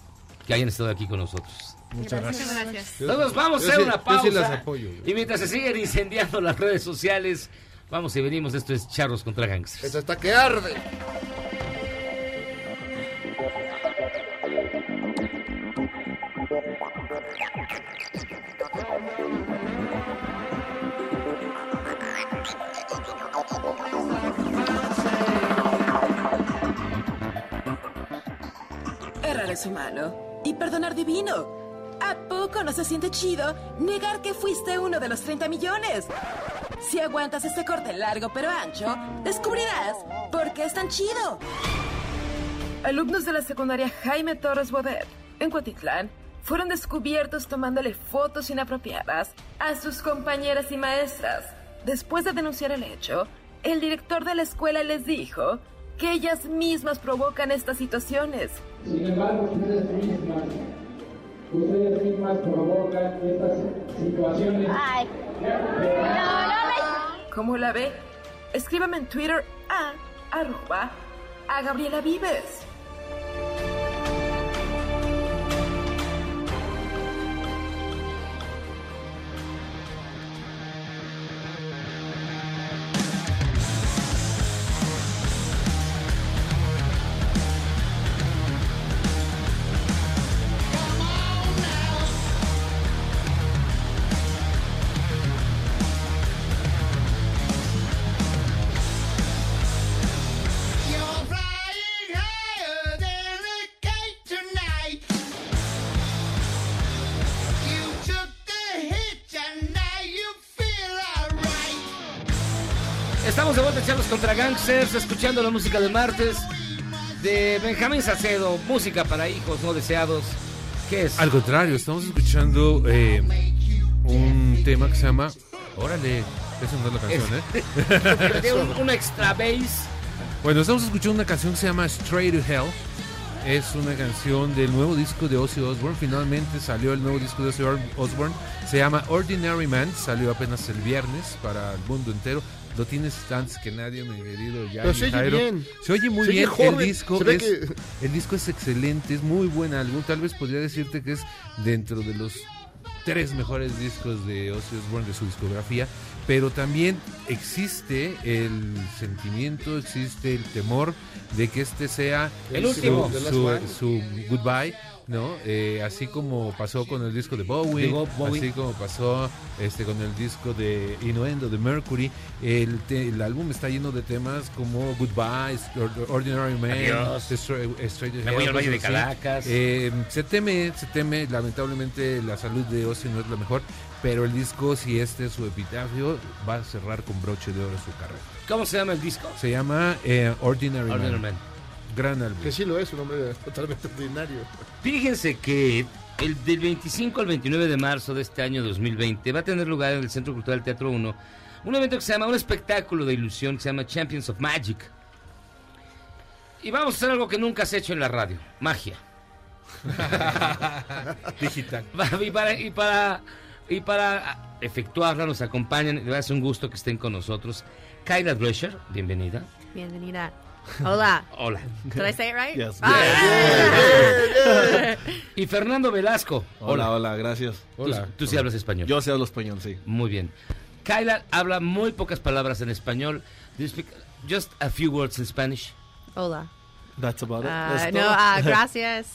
que hayan estado aquí con nosotros. Muchas gracias. gracias. Todos vamos a hacer sí- una yo pausa. sí las apoyo. Y mientras se siguen incendiando las redes sociales, vamos y venimos. Esto es Charros contra Gangsters. Esto está que arde. Errar es humano y perdonar divino. ¿A poco no se siente chido negar que fuiste uno de los 30 millones? Si aguantas este corte largo pero ancho, descubrirás por qué es tan chido. Alumnos de la secundaria Jaime Torres Bodet, en Cuatitlán, fueron descubiertos tomándole fotos inapropiadas a sus compañeras y maestras. Después de denunciar el hecho, el director de la escuela les dijo que ellas mismas provocan estas situaciones. Sin embargo, ustedes mismas, ustedes mismas provocan estas situaciones. ¿Cómo la ve? Escríbame en Twitter a arroba a Gabriela Vives. Gangsters, escuchando la música del martes de Benjamín Sacedo, música para hijos no deseados. ¿Qué es? Al contrario, estamos escuchando eh, un tema que se llama. Órale, esa no es la canción, ¿eh? Tiene un, un extra bass. Bueno, estamos escuchando una canción que se llama Straight to Hell. Es una canción del nuevo disco de Ozzy Osbourne. Finalmente salió el nuevo disco de Ozzy Osbourne. Se llama Ordinary Man. Salió apenas el viernes para el mundo entero. Lo tienes antes que nadie, mi querido Yair Pero se oye Jairo. bien. Se oye muy Se bien. El disco, es, que- el disco es excelente, es muy buen álbum. Tal vez podría decirte que es dentro de los tres mejores discos de Ozzy Osbourne de su discografía, pero también existe el sentimiento, existe el temor de que este sea El su- último. su, su goodbye, ¿no? Eh, así como pasó con el disco de Bowie, así como pasó este con el disco de Innuendo de Mercury, el, te- el álbum está lleno de temas como Goodbye, Or- Ordinary Man, Me voy al Valle de. Caracas. Eh, se teme, se teme, lamentablemente la salud de Ozzy no es la mejor, pero el disco, si este es su epitafio, va a cerrar con broche de oro su carrera. ¿Cómo se llama el disco? Se llama eh, Ordinary, Ordinary Man. Man. Gran álbum. Que sí lo es, un hombre totalmente ordinario. Fíjense que el del 25 al 29 de marzo de este año 2020 va a tener lugar en el Centro Cultural Teatro 1 un evento que se llama, un espectáculo de ilusión que se llama Champions of Magic. Y vamos a hacer algo que nunca has hecho en la radio, magia. Digital. y para, y para, y para efectuarla nos acompañan, es un gusto que estén con nosotros. Kyla Drescher, bienvenida. Bienvenida. Hola. Hola. Did I say it right? Yes. Ah. Y Fernando Velasco. Hola, hola, gracias. Tú, tú sí hablas español. Yo sí hablo español, sí. Muy bien. Kyla habla muy pocas palabras en español. Do you speak just a few words in Spanish? Hola. That's about it. Uh, That's no, uh, gracias.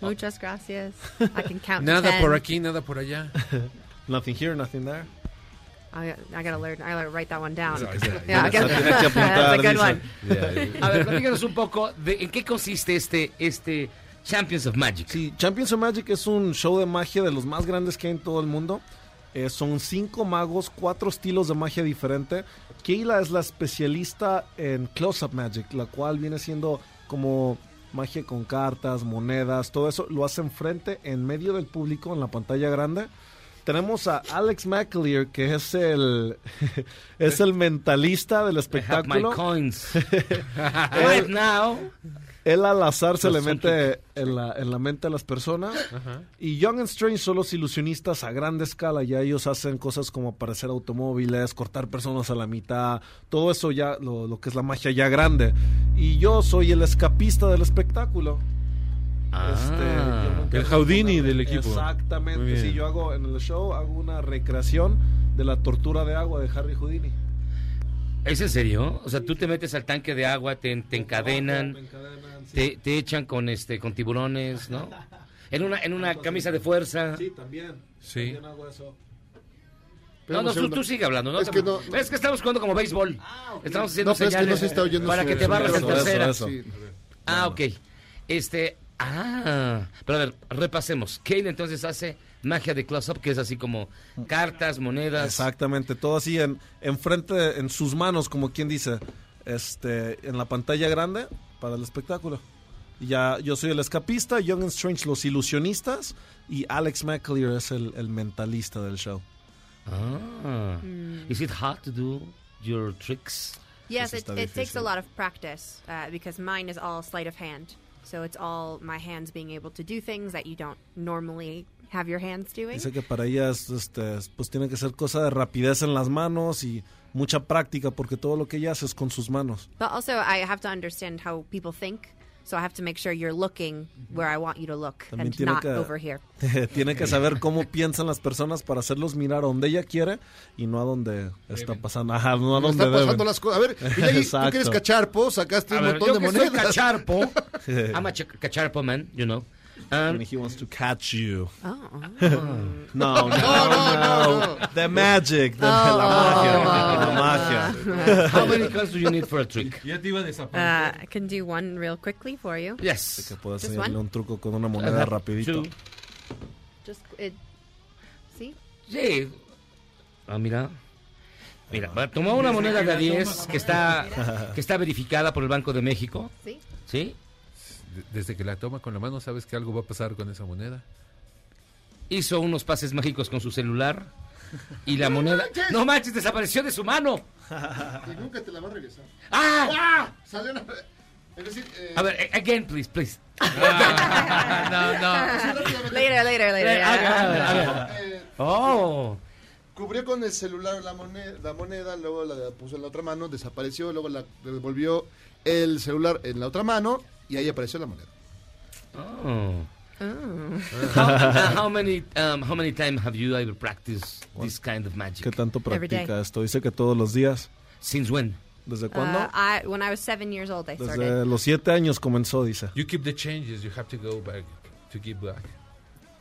Muchas gracias. I can count Nada 10. por aquí, nada por allá. nothing here, nothing there. I, I gotta learn. I gotta write that one down. Yeah, yeah. Yeah, I gotta- Tienes que apuntar, That's a good dice. one. A ver, platícanos un poco de en qué consiste este, este Champions of Magic. Sí, Champions of Magic es un show de magia de los más grandes que hay en todo el mundo. Eh, son cinco magos, cuatro estilos de magia diferente. Keila es la especialista en Close-Up Magic, la cual viene siendo como magia con cartas, monedas, todo eso. Lo hace enfrente, en medio del público, en la pantalla grande. Tenemos a Alex McAleer, que es el, es el mentalista del I have my espectáculo. coins. right now. Él al azar se le mete en la, en la mente a las personas. Y Young and Strange son los ilusionistas a grande escala. Ya ellos hacen cosas como aparecer automóviles, cortar personas a la mitad. Todo eso ya, lo, lo que es la magia ya grande. Y yo soy el escapista del espectáculo. Este, encargo el Houdini de- del equipo. Exactamente. Sí, yo hago en el show hago una recreación de la tortura de agua de Harry Houdini. ¿Es en serio? O sea, tú te metes al tanque de agua, te, te encadenan, te, te echan con este con tiburones, ¿no? En una en una camisa de fuerza. Sí, también. Sí. También hago eso. No, no, tú, tú sigue hablando, ¿no? Es que no- Es que estamos jugando como béisbol. Estamos haciendo No, pero es que señales no se está oyendo para su- que te barras en tercera. Eso, eso. Ah, ok. Este, ah, pero a ver, repasemos. Kane entonces hace magia de close-up, que es así como cartas, monedas. Exactamente, todo así en, enfrente, en sus manos, como quien dice, este, en la pantalla grande para el espectáculo. Ya, yo soy el escapista, Young and Strange los ilusionistas y Alex McAleer es el, el mentalista del show. Ah. Mm. Is it hard to do your tricks? Yes, it, it takes a difícil. lot of practice uh, because mine is all sleight of hand. So it's all my hands being able to do things that you don't normally have your hands doing. Dice que para ellas este, pues tiene que ser cosa de rapidez en las manos y mucha práctica porque todo lo que ella hace es con sus manos. But also, I have to understand how people think. So I have to make sure you're looking where I want you to look También and tiene not que, over here. tiene que saber cómo piensan las personas para hacerlos mirar a donde ella quiere y no a donde está pasando. Ajá, no a donde está pasando deben. las cosas. A ver, Miyagi, tú que eres cacharpo, sacaste A un ver, montón yo de que soy monedas. cacharpo. I'm a ch- cacharpo man, you know. Um, And he wants to catch you. Oh. No, no, no, no, no. The magic, the, Oh. la magia, la magia. How many cards do you need for a trick? Ya te iba a Uh, desaparecer. I can do one real quickly for you. Yes. Que puedo one? un truco con una moneda rapidito. two. Just it. See? Sí. Ah, mira. Mira, tomó una moneda de a 10 que está, que está verificada por el Banco de México. Sí. ¿Sí? De- Desde que la toma con la mano sabes que algo va a pasar con esa moneda. Hizo unos pases mágicos con su celular. Y la moneda. ¡No manches! ¡Desapareció de su mano! Y nunca te la va a regresar. ¡Ah! ¡Ah! Salió una... Es decir, eh, A ver, eh, again, please, please. no, no. Later, later, later. Eh, a ver, a ver, yeah. a ver. eh, Oh. cubrió con el celular la moneda, la moneda, luego la puso en la otra mano, desapareció, luego la devolvió el celular en la otra mano y ahí apareció la moneda. Oh. Oh. How, uh, how many um, how many times have you ever practiced this kind of magic? ¿Qué tanto practica esto? Dice que todos los días. Since when? ¿Desde Uh, cuándo? I when I was seven years old, I started. Desde los siete años comenzó, dice. You keep the changes. You have to go back to give back.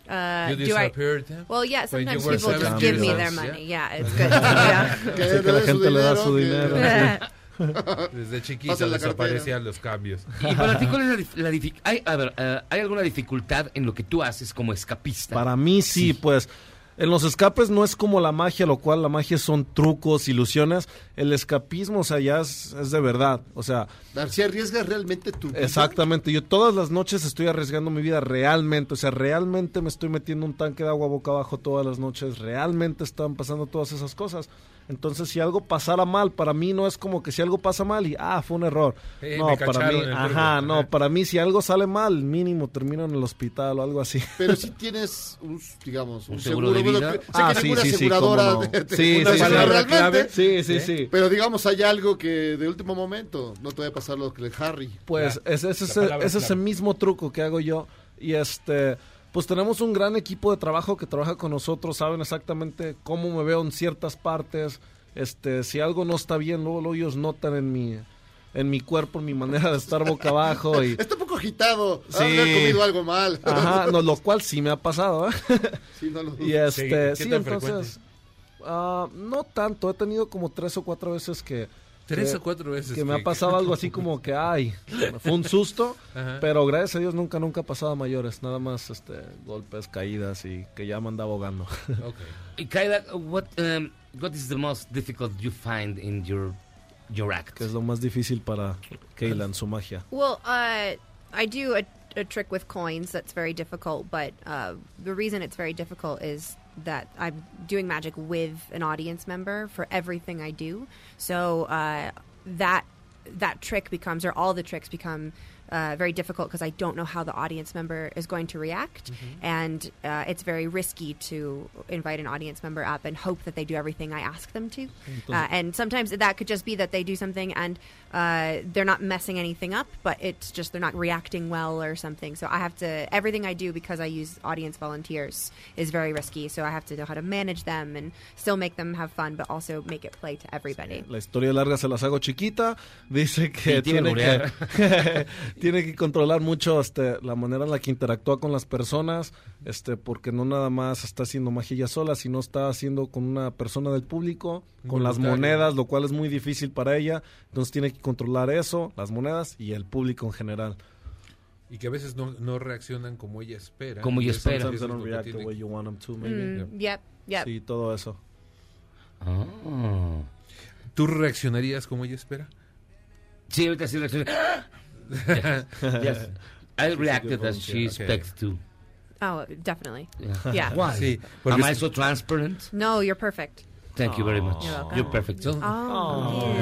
Uh, You I? disappeared them? Well, yeah. Sometimes people just give me their yeah? money. Yeah, it's good. yeah. Que que la gente le da su dinero. Desde chiquito desaparecían los cambios. Y para ti, ¿cuál es la, la hay, a ver, eh, ¿hay alguna dificultad en lo que tú haces como escapista? Para mí sí, pues en los escapes no es como la magia, lo cual la magia son trucos, ilusiones. El escapismo, o sea, ya es, es de verdad. O sea, García, ¿arriesgas realmente tu vida? exactamente. Yo todas las noches estoy arriesgando mi vida realmente. O sea, realmente me estoy metiendo un tanque de agua boca abajo todas las noches. Realmente están pasando todas esas cosas. Entonces, si algo pasara mal, para mí no es como que si algo pasa mal y, ah, fue un error. Eh, no, me para mí, el ajá, no, Ajá. para mí si algo sale mal, mínimo termino en el hospital o algo así. Pero si tienes, un, digamos, un, ¿Un seguro de bueno, vida? sé Ah, sí, sí, sí, aseguradora cómo no. te- te- Sí, una sí, realmente, Sí, sí, sí. Pero digamos, hay algo que de último momento no te vaya a pasar lo que le Harry. Pues La- es, es la ese, palabra es ese clave. mismo truco que hago yo. Y este, pues tenemos un gran equipo de trabajo que trabaja con nosotros, saben exactamente cómo me veo en ciertas partes. Este, si algo no está bien, luego, luego ellos notan en mi, en mi cuerpo, en mi manera de estar boca abajo. Y, Está un poco agitado. Sí. Sí. Ha comido algo mal. ajá, no, lo cual sí me ha pasado. ¿eh? Sí, no lo dudo. Y Sí, este, ¿qué sí, entonces, ah, no tanto. He tenido como tres o cuatro veces que Tres que- o cuatro veces. que me ha pasado algo así como que, ay, fue un susto, Ajá. pero gracias a Dios nunca, nunca ha pasado a mayores, nada más este golpes, caídas y que ya me andaba ahogando. Ok. Y Kaila, what um, what is the most difficult you find in your your act? que es lo más difícil para Keila en su magia. Well, uh, I do a, a trick with coins that's very difficult, but uh, the reason it's very difficult is that I'm doing magic with an audience member for everything I do. So uh, that that trick becomes, or all the tricks become. Uh, very difficult because I don't know how the audience member is going to react, and uh, it's very risky to invite an audience member up and hope that they do everything I ask them to. Uh, and sometimes that could just be that they do something and uh, they're not messing anything up, but it's just they're not reacting well or something. So I have to everything I do because I use audience volunteers is very risky. So I have to know how to manage them and still make them have fun, but also make it play to everybody. La historia larga se las hago chiquita. Dice que Sí, tiene tiene, que tiene que controlar mucho este, la manera en la que interactúa con las personas, este, porque no nada más está haciendo magia ella sola, sino está haciendo con una persona del público, con las monedas, lo cual es muy difícil para ella. Entonces tiene que controlar eso, las monedas y el público en general. Y que a veces no, no reaccionan como ella espera. Como ella Y eso- espera. eso es Sometimes they lo don't que react the tiene- way you want them to, maybe. Mm. Sí, todo eso. Ah. ¿Tú reaccionarías como ella espera? Sí, ahorita sí reaccioné. yes. I reacted as she Okay. expects to. Oh, definitely. Yeah. Yeah. Why? Sí, Am I so transparent? No, you're perfect. Thank you very much. You're. You're perfect. Oh.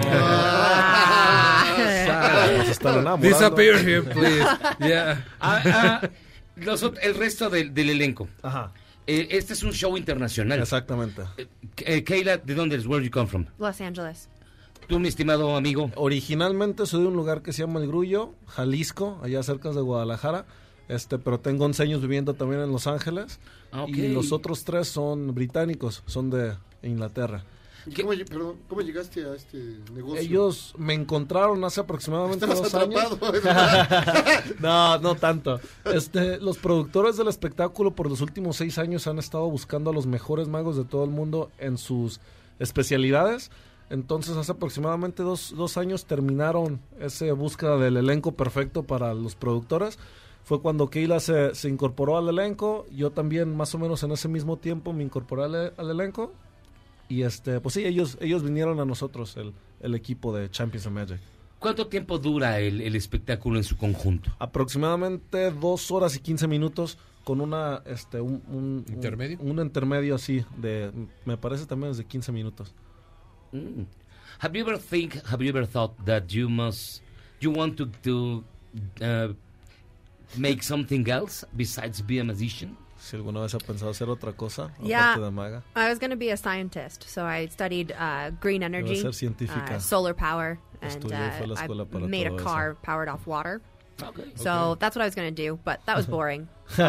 Disappear here, please. Yeah. Ah, ah, los el resto del, del elenco. Ajá. Eh, este es un show internacional. Exactamente. Eh, Keila, ¿de dónde eres? Where you come from? Los Angeles. Tú, mi estimado amigo. Originalmente soy de un lugar que se llama El Grullo, Jalisco, allá cerca de Guadalajara. Este, pero tengo 11 años viviendo también en Los Ángeles. Ah. Y los otros tres son británicos, son de Inglaterra. ¿Y ¿Cómo, perdón, ¿Cómo llegaste a este negocio? Ellos me encontraron hace aproximadamente dos años. no, no tanto. Este, los productores del espectáculo por los últimos seis años han estado buscando a los mejores magos de todo el mundo en sus especialidades. Entonces, hace aproximadamente dos, dos años terminaron esa búsqueda del elenco perfecto para los productores. Fue cuando Keila se, se incorporó al elenco. Yo también, más o menos en ese mismo tiempo, me incorporé al, al elenco. Y este, pues sí, ellos, ellos vinieron a nosotros, el, el equipo de Champions of Magic. ¿Cuánto tiempo dura el, el espectáculo en su conjunto? Aproximadamente dos horas y quince minutos con una, este, un, un- un- ¿Intermedio? Un, intermedio así, de, me parece también es de 15 minutos. Mm. Have you ever think? Have you ever thought that you must, you want to to uh, make something else besides be a musician? Si alguna vez ha pensado hacer otra cosa, Yeah. aparte de maga. I was going to be a scientist, so I studied uh, green energy, uh, solar power, and Estudió y fue a la uh, I made a todo eso. car powered off water. Okay. So that's what I was going to do, but that was boring. Le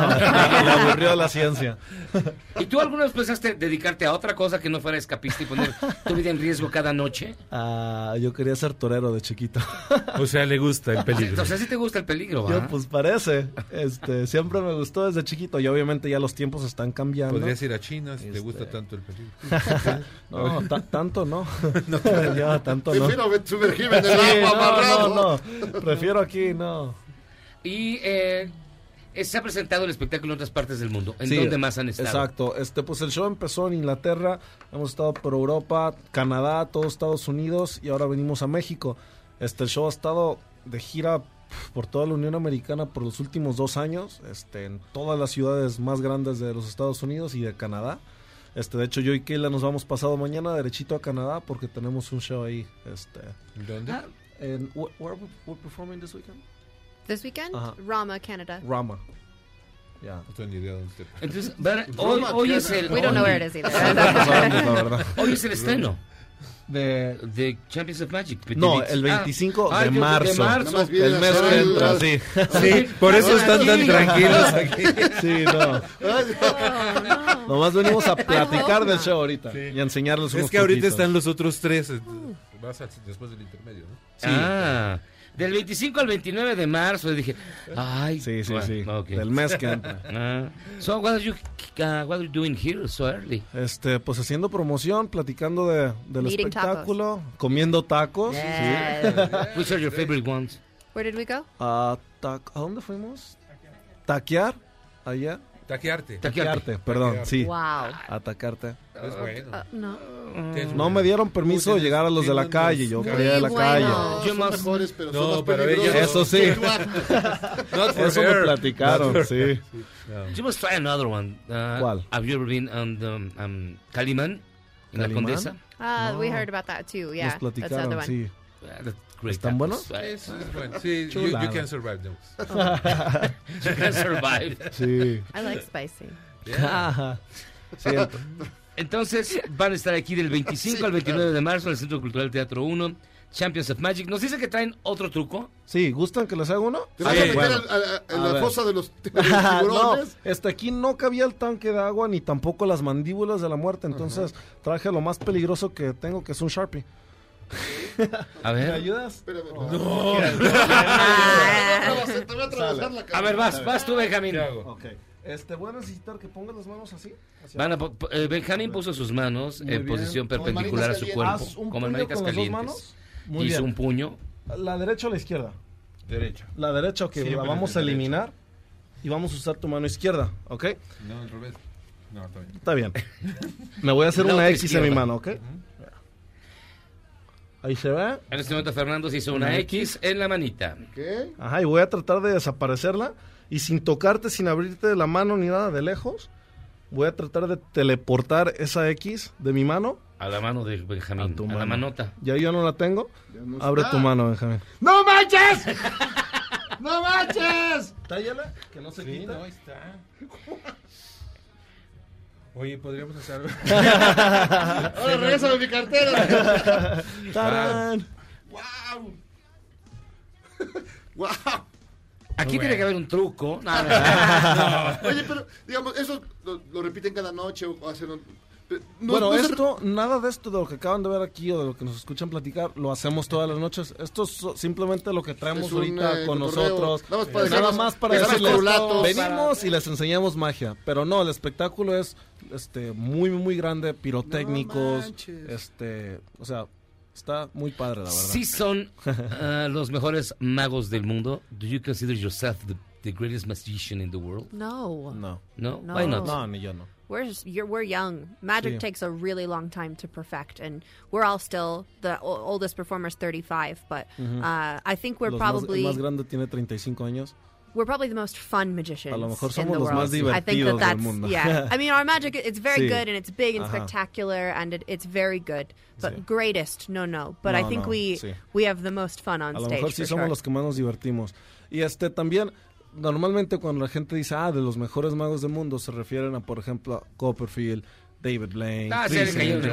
aburrió la ciencia. ¿Y tú alguna vez pensaste dedicarte a otra cosa que no fuera escapista y poner tu vida en riesgo cada noche? Ah, yo quería ser torero de chiquito. O sea, le gusta el peligro. O sea, sí te gusta el peligro, Yo, ¿va? pues parece. Este, siempre me gustó desde chiquito y obviamente ya los tiempos están cambiando. Podrías ir a China si te Este- gusta tanto el peligro. No, ta- tanto no. Ya, tanto no. Prefiero sumergirme en el Sí, agua no, amarrado. no, no. Prefiero aquí, no. Y eh, se ha presentado el espectáculo en otras partes del mundo. ¿En Sí, dónde más han estado? Exacto. Este, pues el show empezó en Inglaterra, hemos estado por Europa, Canadá, todos Estados Unidos y ahora venimos a México. Este, el show ha estado de gira por toda la Unión Americana por los últimos dos años, este, en todas las ciudades más grandes de los Estados Unidos y de Canadá. Este, de hecho, yo y Keila nos vamos pasado mañana derechito a Canadá porque tenemos un show ahí. Este, ¿Dónde? en, wh- where we're performing this weekend? This weekend. Rama, Canada. Rama. Ya. No tengo ni idea dónde esté. Entonces, ver, hoy, hoy es el... We don't know where it is No either. Hoy es el estreno De, de Champions of Magic. No, el 25 Ah, de marzo. De marzo. El a mes que entra, sí. Sí, por eso están tan tranquilos aquí. Sí, no. Nomás venimos a platicar del show ahorita y a enseñarles unos Es que ahorita poquitos. están los otros tres. eh, Vas al- después del intermedio, ¿no? Ah, del 25 al 29 de marzo. y dije, ay. Sí, sí, bueno, sí. ok. Del mes que entra. Ah. So, what are you, uh, what are you doing here so early? Este, pues haciendo promoción, platicando de, del Eating espectáculo, comiendo tacos. Yes. sí. Which are your favorite ones? Where did we go? Tac- ¿A dónde fuimos? Taquear. Allá. Taquearte. Taquearte, perdón, sí. Wow. Atacarte. Es bueno. Uh, no. Es No bueno. me dieron permiso de llegar a los de la calle, yo quería de la Muy calle. bueno. Yo Son más- mejores, pero No, son más pero ella- Eso sí. Eso me platicaron, sí. No. You must try another one. Uh, ¿Cuál? Have you ever been on the, um, Calimán? En la ¿Calimán? Condesa? Uh, We No. heard about that too. Yeah, Nos that's the other platicaron, one. sí. ¿Están buenos? Ah, Es, es bueno. Sí, you, Chulada. you can survive them. You can survive. Sí. I like spicy. Ent- Entonces, van a estar aquí del 25 al 29 de marzo en el Centro Cultural Teatro 1, Champions of Magic. Nos dice que traen otro truco. sí, ¿gustan que les haga uno? ¿Te vas Sí, a meter bueno. al- a- a- en A la ver. fosa de los, de los no, tiburones? este aquí no cabía el tanque de agua ni tampoco las mandíbulas de la muerte, entonces traje lo más peligroso que tengo, que es un Sharpie. A ¿Me ver. ayudas? Espérame, No. Te voy a atravesar la A ver, vas, vas tú, Benjamín. Ok. Este, voy a necesitar que pongas las manos así. Van a eh, Benjamín puso sus manos Muy en bien. posición perpendicular a su cuerpo, Haz un como en dos calientes. manos. Muy Hizo bien. un puño. ¿La derecha o la izquierda? Derecha. La derecha, ok, Siempre la vamos a eliminar y vamos a usar tu mano izquierda, ¿ok? No, al revés. No, está bien. Está bien. Me voy a hacer una X en mi mano, ¿ok? Ahí se ve. En este momento Fernando se hizo una Una X en la manita. Ajá, y voy a tratar de desaparecerla y sin tocarte, sin abrirte la mano ni nada de lejos, voy a tratar de teleportar esa X de mi mano. A la mano de Benjamín. A, la manota. Ya yo no la tengo. no Abre está. tu mano, Benjamín. ¡No manches! ¡No manches! Tállala, que no se Sí, quita. no, ahí está. Oye, podríamos hacer algo. Ahora regrésame mi cartera. ¡Tarán! ¡Wow! ¡Wow! Aquí tiene que haber un truco. No, no, no. Oye, pero, digamos, eso lo, lo repiten cada noche o hacen... no- bueno, no esto, nada de esto de lo que acaban de ver aquí o de lo que nos escuchan platicar, lo hacemos todas las noches. Esto es simplemente lo que traemos un, ahorita eh, con nosotros. Nada más para Nada dejarnos- más para dejarnos decirles, venimos y les enseñamos magia. Pero no, el espectáculo es este muy, muy grande, pirotécnicos, este, o sea, está muy padre, la verdad. Sí son ah, los mejores magos del mundo. Do you consider yourself the, the greatest magician in the world? No. No. No? No. Why not? No, ni yo no. We're just, you're, we're young. Magic Sí. takes a really long time to perfect, and we're all still the oldest performers, 35. But Ujú. uh, I think we're Los más- probably el más grande tiene 35 años. we're probably the most fun magicians. A lo mejor in somos the los world. más I think that del that's mundo. yeah. I mean, our magic it's very Sí. good and it's big and Ajá. spectacular and it, it's very good. But Sí. greatest, no, no. But I think no, we sí. we have the most fun on A lo stage. mejor sí somos sure. los que más nos divertimos. Y este también, normalmente cuando la gente dice, ah, de los mejores magos del mundo, se refieren a, por ejemplo, a Copperfield, David Blaine, Ah, sí,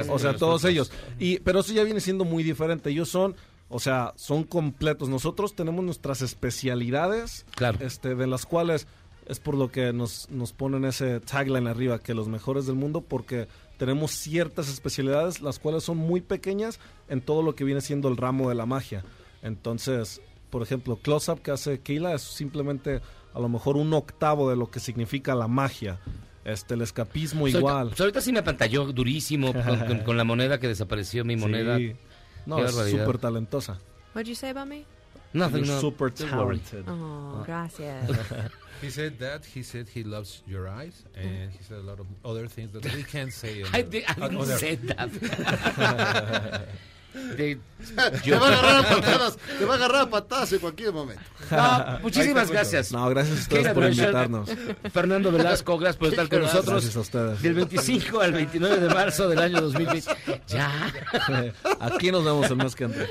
o sea, todos ellos. ellos. Y, pero eso ya viene siendo muy diferente. Ellos son, o sea, son completos. Nosotros tenemos nuestras especialidades, Claro. este, de las cuales es por lo que nos, nos ponen ese tagline arriba, que los mejores del mundo, porque tenemos ciertas especialidades, las cuales son muy pequeñas en todo lo que viene siendo el ramo de la magia. Entonces, por ejemplo, Close Up que hace Keila es simplemente a lo mejor un octavo de lo que significa la magia. Este, el escapismo Pues ahorita- igual. pues ahorita sí me apantalló durísimo con, con- con la moneda que desapareció, mi moneda. Sí. No, Qué es barbaridad. súper talentosa. What'd you say about me? Nothing, You're no. super talented. Oh, gracias. He said that. He said he loves your eyes, and he said a lot of other things that we can't say. on I, the- di- I didn't say that. De- Te va a agarrar a patadas, te va a agarrar a patadas en cualquier momento. No, muchísimas gracias. No, gracias a ustedes por invitarnos. Fernando Velasco, gracias por estar con Gracias. nosotros. Gracias a ustedes. Del 25 al 29 de marzo del año 2020. Ya. Aquí nos vemos el mes que entra.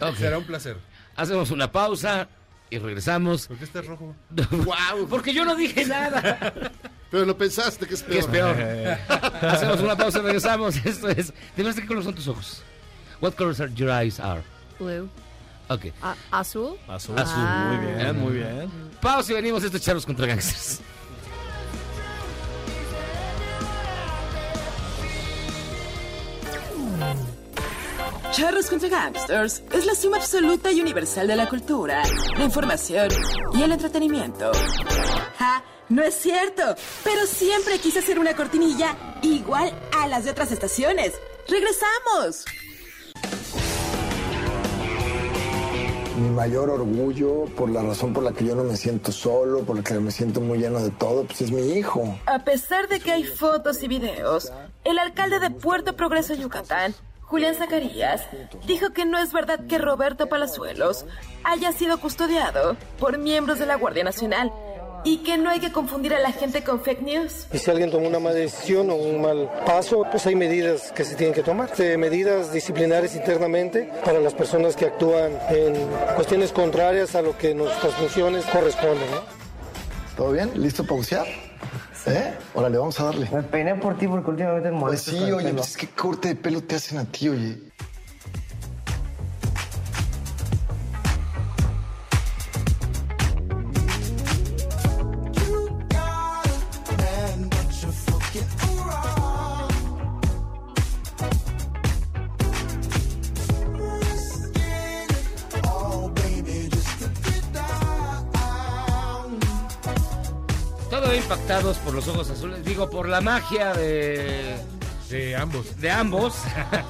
Ok. Será un placer. Hacemos una pausa y regresamos. ¿Por qué estás rojo? ¡Wow! Porque yo no dije nada. Pero lo pensaste que es peor. ¿Qué es peor? Hacemos una pausa y regresamos. Esto es. Dime qué color son tus ojos. What colors are your eyes are? Blue. Ok. Azul. Azul. Azul. Ah. Muy bien, muy bien. Pausa y venimos. Esto es Charlos contra Gangsters. Charros contra Gangsters es la suma absoluta y universal de la cultura, la información y el entretenimiento. ¡Ja! No es cierto, pero siempre quise hacer una cortinilla igual a las de otras estaciones. ¡Regresamos! Mi mayor orgullo, por la razón por la que yo no me siento solo, por la que me siento muy lleno de todo, pues es mi hijo. A pesar de que hay fotos y videos, el alcalde de Puerto Progreso, Yucatán, Julián Zacarías, dijo que no es verdad que Roberto Palazuelos haya sido custodiado por miembros de la Guardia Nacional y que no hay que confundir a la gente con fake news. Y si alguien toma una mala decisión o un mal paso, pues hay medidas que se tienen que tomar. Eh, medidas disciplinarias internamente para las personas que actúan en cuestiones contrarias a lo que nuestras funciones corresponden. ¿no? ¿Todo bien? ¿Listo para bucear? ¿Eh? Órale, vamos a darle. Me peiné por ti porque últimamente me Pues molestas sí, con el oye, pues es que corte de pelo te hacen a ti, oye. Los ojos azules. Digo, por la magia de De ambos. De ambos.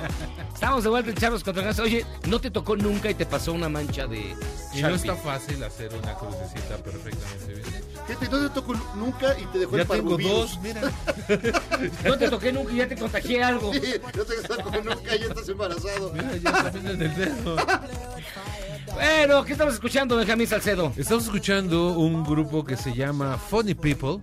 Estamos de vuelta en Charlos contra Gases. Oye, ¿no te tocó nunca y te pasó una mancha de Y no Sharpie? está fácil hacer una crucecita perfectamente bien. No te tocó nunca y te dejó Ya el tengo dos, mira. No te toqué nunca y ya te contagié algo. Sí, no te tocó nunca y ya estás embarazado. Mira, ya también en el dedo. Bueno, ¿qué estamos escuchando, Benjamín Salcedo? Estamos escuchando un grupo que se llama Funny People.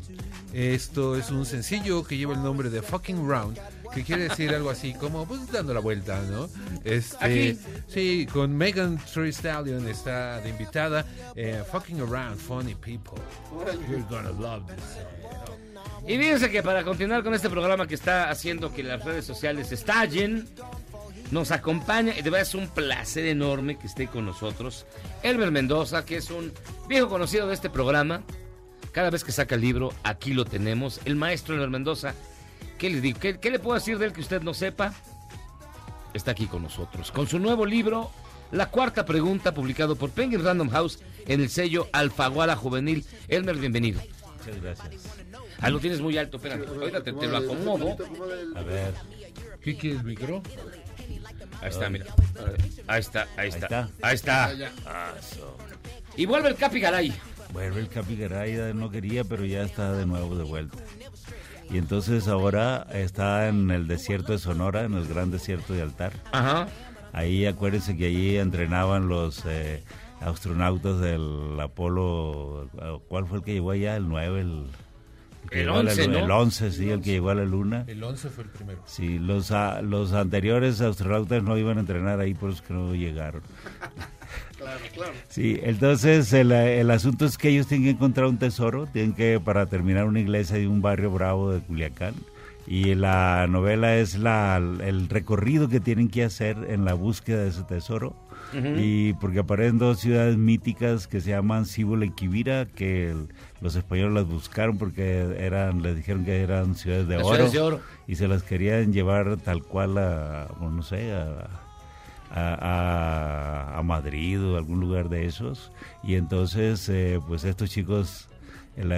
Esto es un sencillo que lleva el nombre de Fucking Round, que quiere decir algo así como pues dando la vuelta, ¿no? Este, Aquí. sí, con Megan Thee Stallion está de invitada. eh, fucking Around, Funny People. You're gonna love this. Y fíjense que para continuar con este programa que está haciendo que las redes sociales estallen, nos acompaña, y de verdad es un placer enorme que esté con nosotros, Elmer Mendoza, que es un viejo conocido de este programa. Cada vez que saca el libro, aquí lo tenemos. El maestro Elmer Mendoza, ¿qué le digo? ¿Qué, qué le puedo decir de él que usted no sepa? Está aquí con nosotros. Con su nuevo libro, La Cuarta Pregunta, publicado por Penguin Random House en el sello Alfaguara Juvenil. Elmer, bienvenido. Muchas gracias. Ah, lo tienes muy alto, espérame. Ahorita te, te lo acomodo. A ver. ¿Qué quieres, micro? Ahí está, mira. Ahí está, ahí está. está. Ahí está. Y vuelve el Capi Garay. Vuelve el Capi Garay, no quería, pero ya está de nuevo de vuelta. Y entonces ahora está en el desierto de Sonora, en el gran desierto de Altar. Ajá. Ahí acuérdense que allí entrenaban los eh, astronautas del Apolo. ¿Cuál fue el que llegó allá? El 9, el... que El llegó a la 11, luna. ¿no? El 11, sí, el que llegó a la luna. El 11 fue el primero. Sí, los, a- los anteriores astronautas no iban a entrenar ahí, por eso que no llegaron. Claro, claro. Sí, entonces el, el asunto es que ellos tienen que encontrar un tesoro, tienen que para terminar una iglesia de un barrio bravo de Culiacán. Y la novela es la, el recorrido que tienen que hacer en la búsqueda de ese tesoro. Y porque aparecen dos ciudades míticas que se llaman Cibola y Quivira, que el- los españoles las buscaron porque eran, les dijeron que eran ciudades de, oro, ciudades de oro. y se las querían llevar tal cual a, bueno, no sé, a, a, a- a Madrid o algún lugar de esos. Y entonces, eh, pues estos chicos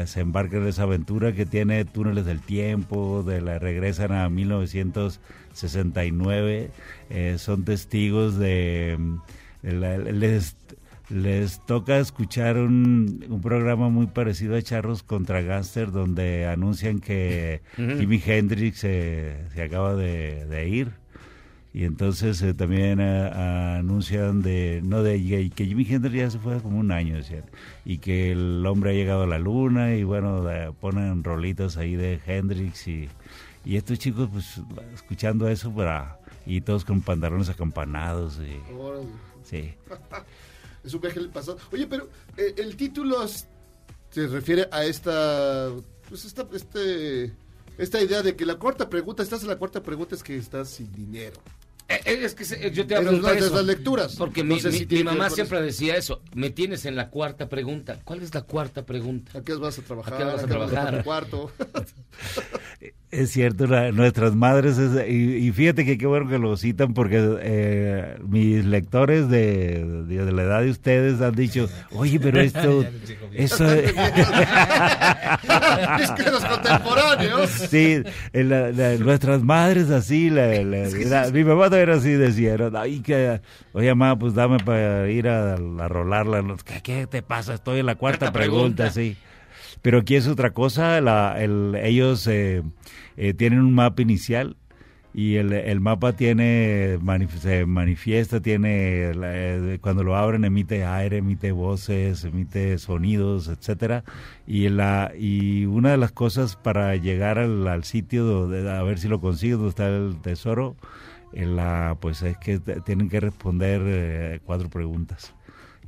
se embarcan en esa aventura que tiene túneles del tiempo, de la regresan a 1969, eh, son testigos de... de la- les, les toca escuchar un, un programa muy parecido a Charros contra Gangster donde anuncian que. Jimi Hendrix se, se acaba de, de ir y entonces eh, también eh, anuncian de no de que- que Jimi Hendrix ya se fue como un año decían y que el hombre ha llegado a la luna y bueno ponen rolitos ahí de Hendrix y, y estos chicos pues escuchando eso para y todos con pantalones acampanados y sí Es un viaje al pasado. Oye, pero eh, el título se refiere a esta, pues esta, este, esta idea de que la cuarta pregunta, estás en la cuarta pregunta es que estás sin dinero. Eh, eh, Es que se- yo te iba a Esas eso. las lecturas. Porque No mi, si mamá siempre decía eso. Me tienes en la cuarta pregunta. ¿Cuál es la cuarta pregunta? ¿A qué vas a trabajar? ¿A qué vas a ¿A qué vas a trabajar? tu cuarto? Es cierto, la- nuestras madres, es- y, y fíjate que qué bueno que lo citan porque eh, mis lectores de, de, de la edad de ustedes han dicho, oye, pero esto... eso Es que los contemporáneos. Sí, la- la- nuestras madres así, la- la- la- mi mamá también así decía, ¿no? Ay, que, oye, mamá, pues dame para ir a, a rolarla. ¿Qué, qué te pasa? Estoy en la cuarta pregunta, pregunta. sí. Pero aquí es otra cosa, la, el- ellos eh, eh, tienen un mapa inicial y el, el mapa tiene manif- se manifiesta, tiene eh, cuando lo abren emite aire, emite voces, emite sonidos, etcétera. Y la y una de las cosas para llegar al, al sitio donde, a ver si lo consiguen donde está el tesoro, la pues es que tienen que responder eh, cuatro preguntas.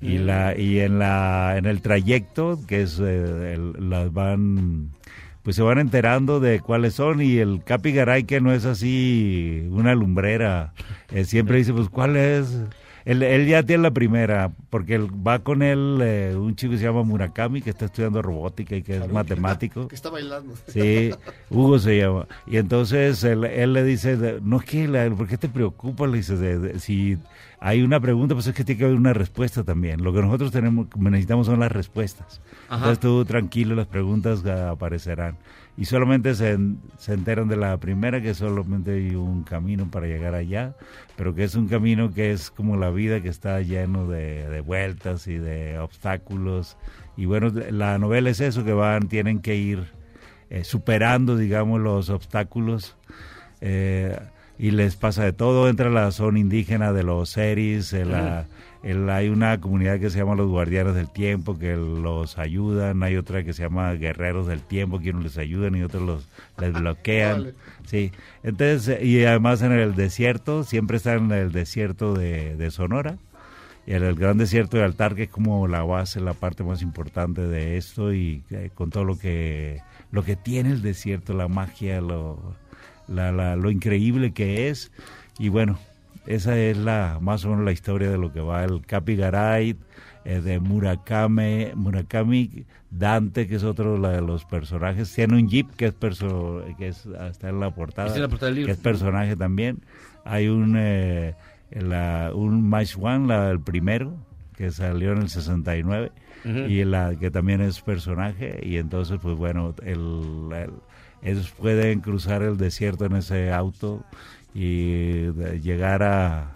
Y Mm. la y en la en el trayecto que es eh, el- las van pues se van enterando de cuáles son y el Capi Garay que no es así una lumbrera eh, siempre dice pues cuál es él, él ya tiene la primera porque él, va con él eh, un chico que se llama Murakami que está estudiando robótica y que es matemático Que está bailando. Sí, Hugo se llama. Y entonces él, él le dice, no es que, ¿por qué te preocupas? Le dice, si hay una pregunta, pues es que tiene que haber una respuesta también. Lo que nosotros tenemos, necesitamos son las respuestas. Ajá. Entonces tú tranquilo, las preguntas aparecerán. Y solamente se, se enteran de la primera, que solamente hay un camino para llegar allá, pero que es un camino que es como la vida, que está lleno de, de vueltas y de obstáculos. Y bueno, la novela es eso, que van, tienen que ir eh, superando, digamos, los obstáculos. eh, y les pasa de todo. Entra la zona indígena de los series. el, la- el- hay una comunidad que se llama los Guardianes del Tiempo que los ayudan. Hay otra que se llama Guerreros del Tiempo que unos les ayudan y otros los les bloquean. Órale. Sí. Entonces, eh, y además en el desierto, siempre están en el desierto de, de Sonora. Y en el gran desierto de Altar, que es como la base, la parte más importante de esto, y eh, con todo lo que, lo que tiene el desierto, la magia, lo, la- la- lo increíble que es. Y bueno, esa es la más o menos la historia de lo que va el Capigaray, eh, de Murakami, Murakami Dante, que es otro la de los personajes. Tiene un jeep que es, perso que es está en la portada, Está en la portada del libro. que es personaje también. Hay un, eh, la, un Match One, la, el primero, que salió en el 69, Ujú. y la que también es personaje. Y entonces, pues bueno, el, el- ellos pueden cruzar el desierto en ese auto y de- llegar a,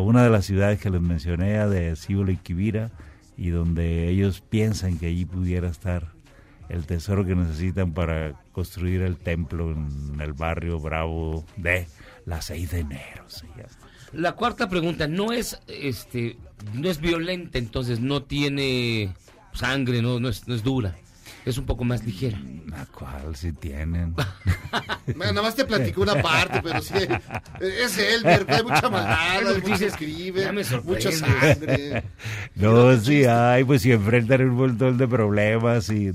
una de las ciudades que les mencioné, de Cibola y Quivira, y donde ellos piensan que allí pudiera estar el tesoro que necesitan para construir el templo en el barrio Bravo de la 6 de enero. se llama. La cuarta pregunta no es, este, no es violenta, entonces no tiene sangre, no, no es, no es dura. Es un poco más ligera. ¿La cual si tienen? Nada más te platicó una parte, pero sí. Es Elmer, hay mucha maldad, hay mucho escribe, mucha sangre. No, sí hay, pues si enfrentan un montón de problemas y,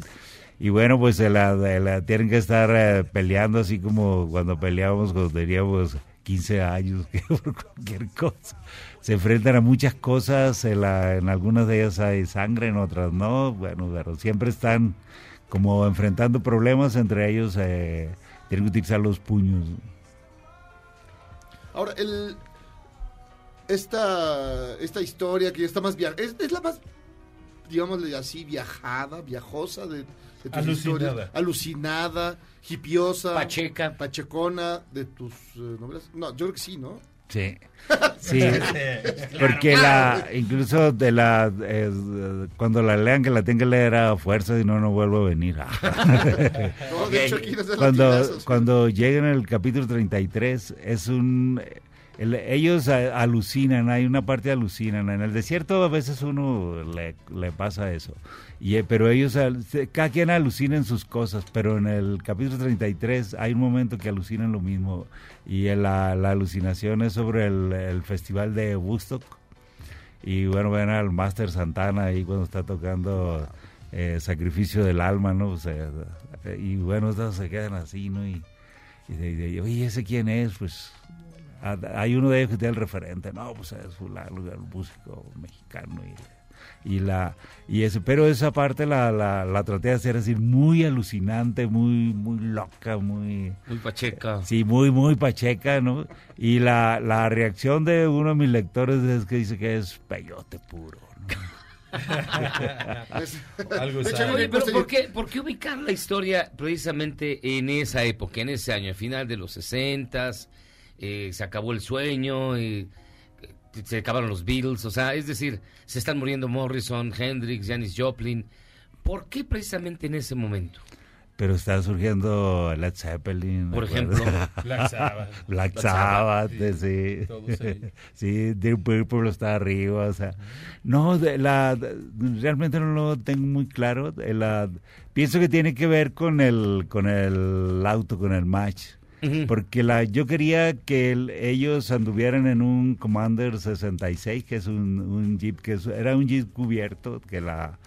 y bueno, pues se la- tienen que estar eh, peleando así como cuando peleábamos cuando teníamos 15 años, que por cualquier cosa. Se enfrentan a muchas cosas, en, la- en algunas de ellas hay sangre, en otras no, bueno, pero siempre están como enfrentando problemas, entre ellos eh, tienen que utilizar los puños. Ahora, el, esta, esta historia que está más via es, es la más, digámosle así, viajada, viajosa de, de tus Alucinada. historias. Alucinada, hipiosa. Pacheca. Pachecona de tus eh, novelas. No, yo creo que sí, ¿no? Sí. Sí, porque la, incluso de la, eh, cuando la lean, que la tengan que leer a fuerza, si no, no vuelvo a venir. No, de hecho, aquí nos dan cuando, cuando lleguen al capítulo 33, es un... el- ellos a- alucinan, hay una parte alucinan. En el desierto a veces uno le, le pasa eso. Y, eh, pero ellos, cada quien alucina en sus cosas, pero en el capítulo 33 hay un momento que alucinan lo mismo. Y eh, la, la alucinación es sobre el, el festival de Woodstock. Y bueno, ven al Master Santana ahí cuando está tocando eh, Sacrificio del Alma, ¿no? O sea, eh, y bueno, todos se quedan así, ¿no? Y, y de- de- oye, ¿ese quién es? Pues hay uno de ellos que tiene el referente, no, pues es fulano, el músico mexicano. Y, y la y ese, pero esa parte la, la, la traté de hacer así muy alucinante, muy muy loca, muy Muy pacheca. Sí, muy, muy pacheca, ¿no? Y la, la reacción de uno de mis lectores es que dice que es peyote puro. Algo De hecho, sabe. a mí me Oye, pero ¿por qué, ¿por qué ubicar la historia precisamente en esa época, en ese año, al final de los 60 se acabó el sueño, eh, se acabaron los Beatles, o sea, es decir, se están muriendo Morrison, Hendrix, Janis Joplin. ¿Por qué precisamente en ese momento? Pero está surgiendo Led Zeppelin. Por ejemplo. Black Sabbath. Black Black Sabbath, Sabbath, sí. sí, todos ellos. Sí, Deep Purple está arriba, o sea. No, de la, realmente no lo tengo muy claro. de la- pienso que tiene que ver con el, con el auto, con el match. Porque la, yo quería que el- ellos anduvieran en un Commander 66, que es un, un jeep, que es- era un jeep cubierto, que la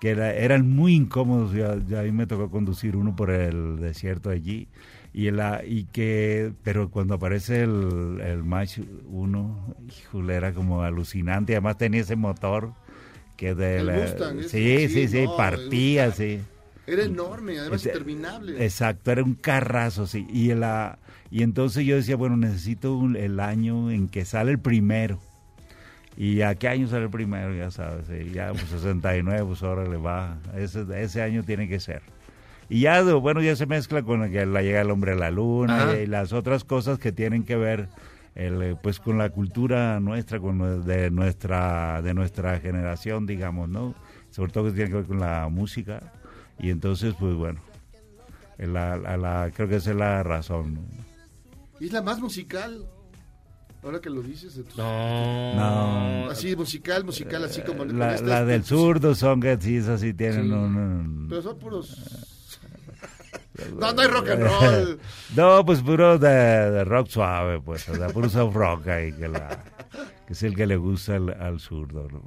que era- eran muy incómodos. Ya, ya a mí me tocó conducir uno por el desierto allí. Y, la, y que, pero cuando aparece el, el Match 1, híjole, era como alucinante. Además tenía ese motor que de El la- Mustang, ese, sí, sí, sí, sí, no, partía, sí. Era enorme, además Este, interminable. Exacto, era un carrazo, sí. Y, la, y entonces yo decía, bueno, necesito un- el año en que sale el primero. ¿Y a qué año sale el primero? Ya sabes, y ya pues 69, pues ahora le va. Ese, ese año tiene que ser. Y ya, bueno, ya se mezcla con que la llega el hombre a la luna y, las otras cosas que tienen que ver el, eh, pues con la cultura nuestra, con de nuestra de nuestra generación, digamos, ¿no? Sobre todo que tiene que ver con la música. Y entonces, pues bueno, la, la- la- creo que esa es la razón. ¿no? Y es la más musical. Ahora que lo dices. de tus- No. No. Así, musical, musical, así como. con La, esta- la del este- zurdo, Songet, sí, esas sí tienen Sí. un- un, Pero son puros. no, no hay rock and roll. No, pues puro de, de rock suave, pues, o sea, puro soft rock ahí, que, la, que es el que le gusta al, al zurdo, ¿no?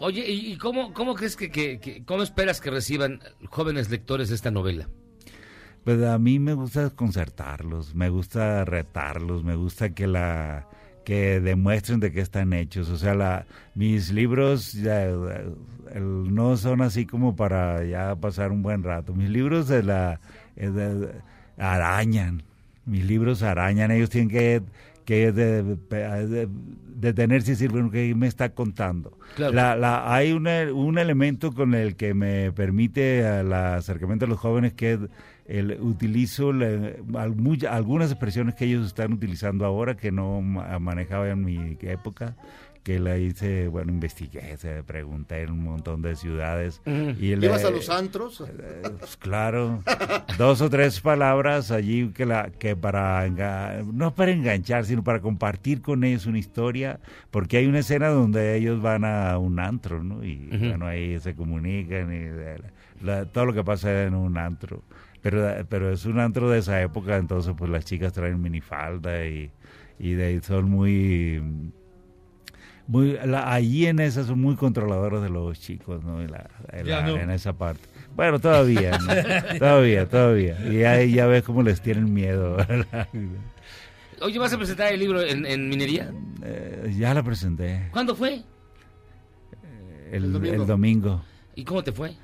Oye, ¿y, cómo, cómo crees que, que- cómo esperas que reciban jóvenes lectores esta novela? Pues a mí me gusta desconcertarlos, me gusta retarlos, me gusta que la que demuestren de qué están hechos. O sea, la, mis libros ya, no son así como para ya pasar un buen rato. Mis libros de la eh, de- arañan, mis libros arañan. Ellos tienen que que de- de- detenerse y decir, bueno, ¿qué me está contando? Claro. La- la- hay un, un elemento con el que me permite el acercamiento a los jóvenes que es el, utilizo la- al- muy- algunas expresiones que ellos están utilizando ahora que no ma- manejaba en mi época que la hice, bueno, investigué, se pregunté en un montón de ciudades. Ujú. y el- ¿Ibas a los antros? pues, claro, dos o tres palabras allí que la que para no para enganchar, sino para compartir con ellos una historia, porque hay una escena donde ellos van a un antro, ¿no? Y bueno, ahí se comunican y de la- la- todo lo que pasa en un antro. Pero, pero es un antro de esa época, entonces pues las chicas traen minifalda y, y de ahí son muy muy la, allí en esa son muy controladores de los chicos no, en, la- en Ya la- no. en esa parte bueno todavía ¿no? todavía todavía y ahí ya ves cómo les tienen miedo ¿verdad? Oye, ¿vas a presentar el libro en, en minería? Eh, ya la presenté ¿Cuándo fue? el, El domingo. el domingo ¿Y cómo te fue?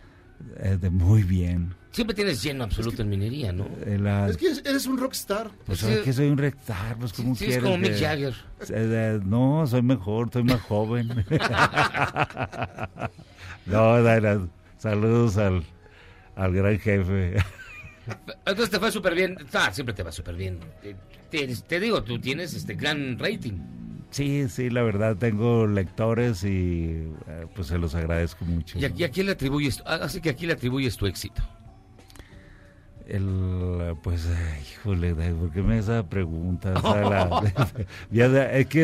Eh, de muy bien Siempre tienes lleno absoluto en minería, ¿no? La- Es que eres un rockstar. Pues Sí. sabes que soy un rectar, pues como Sí, es quieres. como Mick Jagger. Eh, eh, no, soy mejor, soy más joven. no, Dana, saludos al, al gran jefe. Entonces te fue súper bien. Ah, siempre te va súper bien. Te, te- te digo, tú tienes este gran rating. Sí, sí, la verdad tengo lectores y eh, pues se los agradezco mucho. ¿Y a, y a quién le atribuyes? ah, Así que aquí le atribuyes tu éxito. El, pues, eh, híjole, ¿por qué me esa pregunta? O sea, la- es que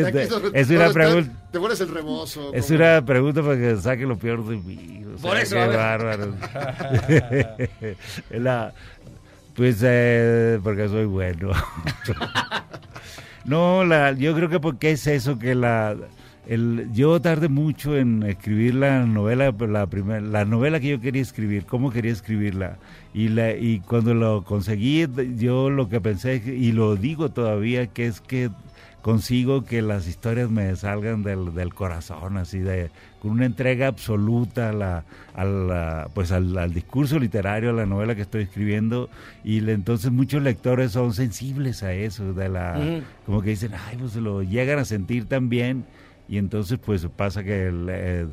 es una pregunta. Te pones el rebozo. Es una pregunta para que saque lo peor de mí. o Por sea, eso, qué bárbaro. La- pues eh, porque soy bueno. no, la, yo creo que porque es eso que la el, yo tardé mucho en escribir la novela, la primera, la novela que yo quería escribir, cómo quería escribirla. Y la y cuando lo conseguí yo lo que pensé y lo digo todavía que es que consigo que las historias me salgan del, del corazón, así de con una entrega absoluta a la, a la- pues al, al discurso literario, a la novela que estoy escribiendo, y le- entonces muchos lectores son sensibles a eso, de la, como que dicen, ay, pues lo llegan a sentir también, y entonces pues pasa que el,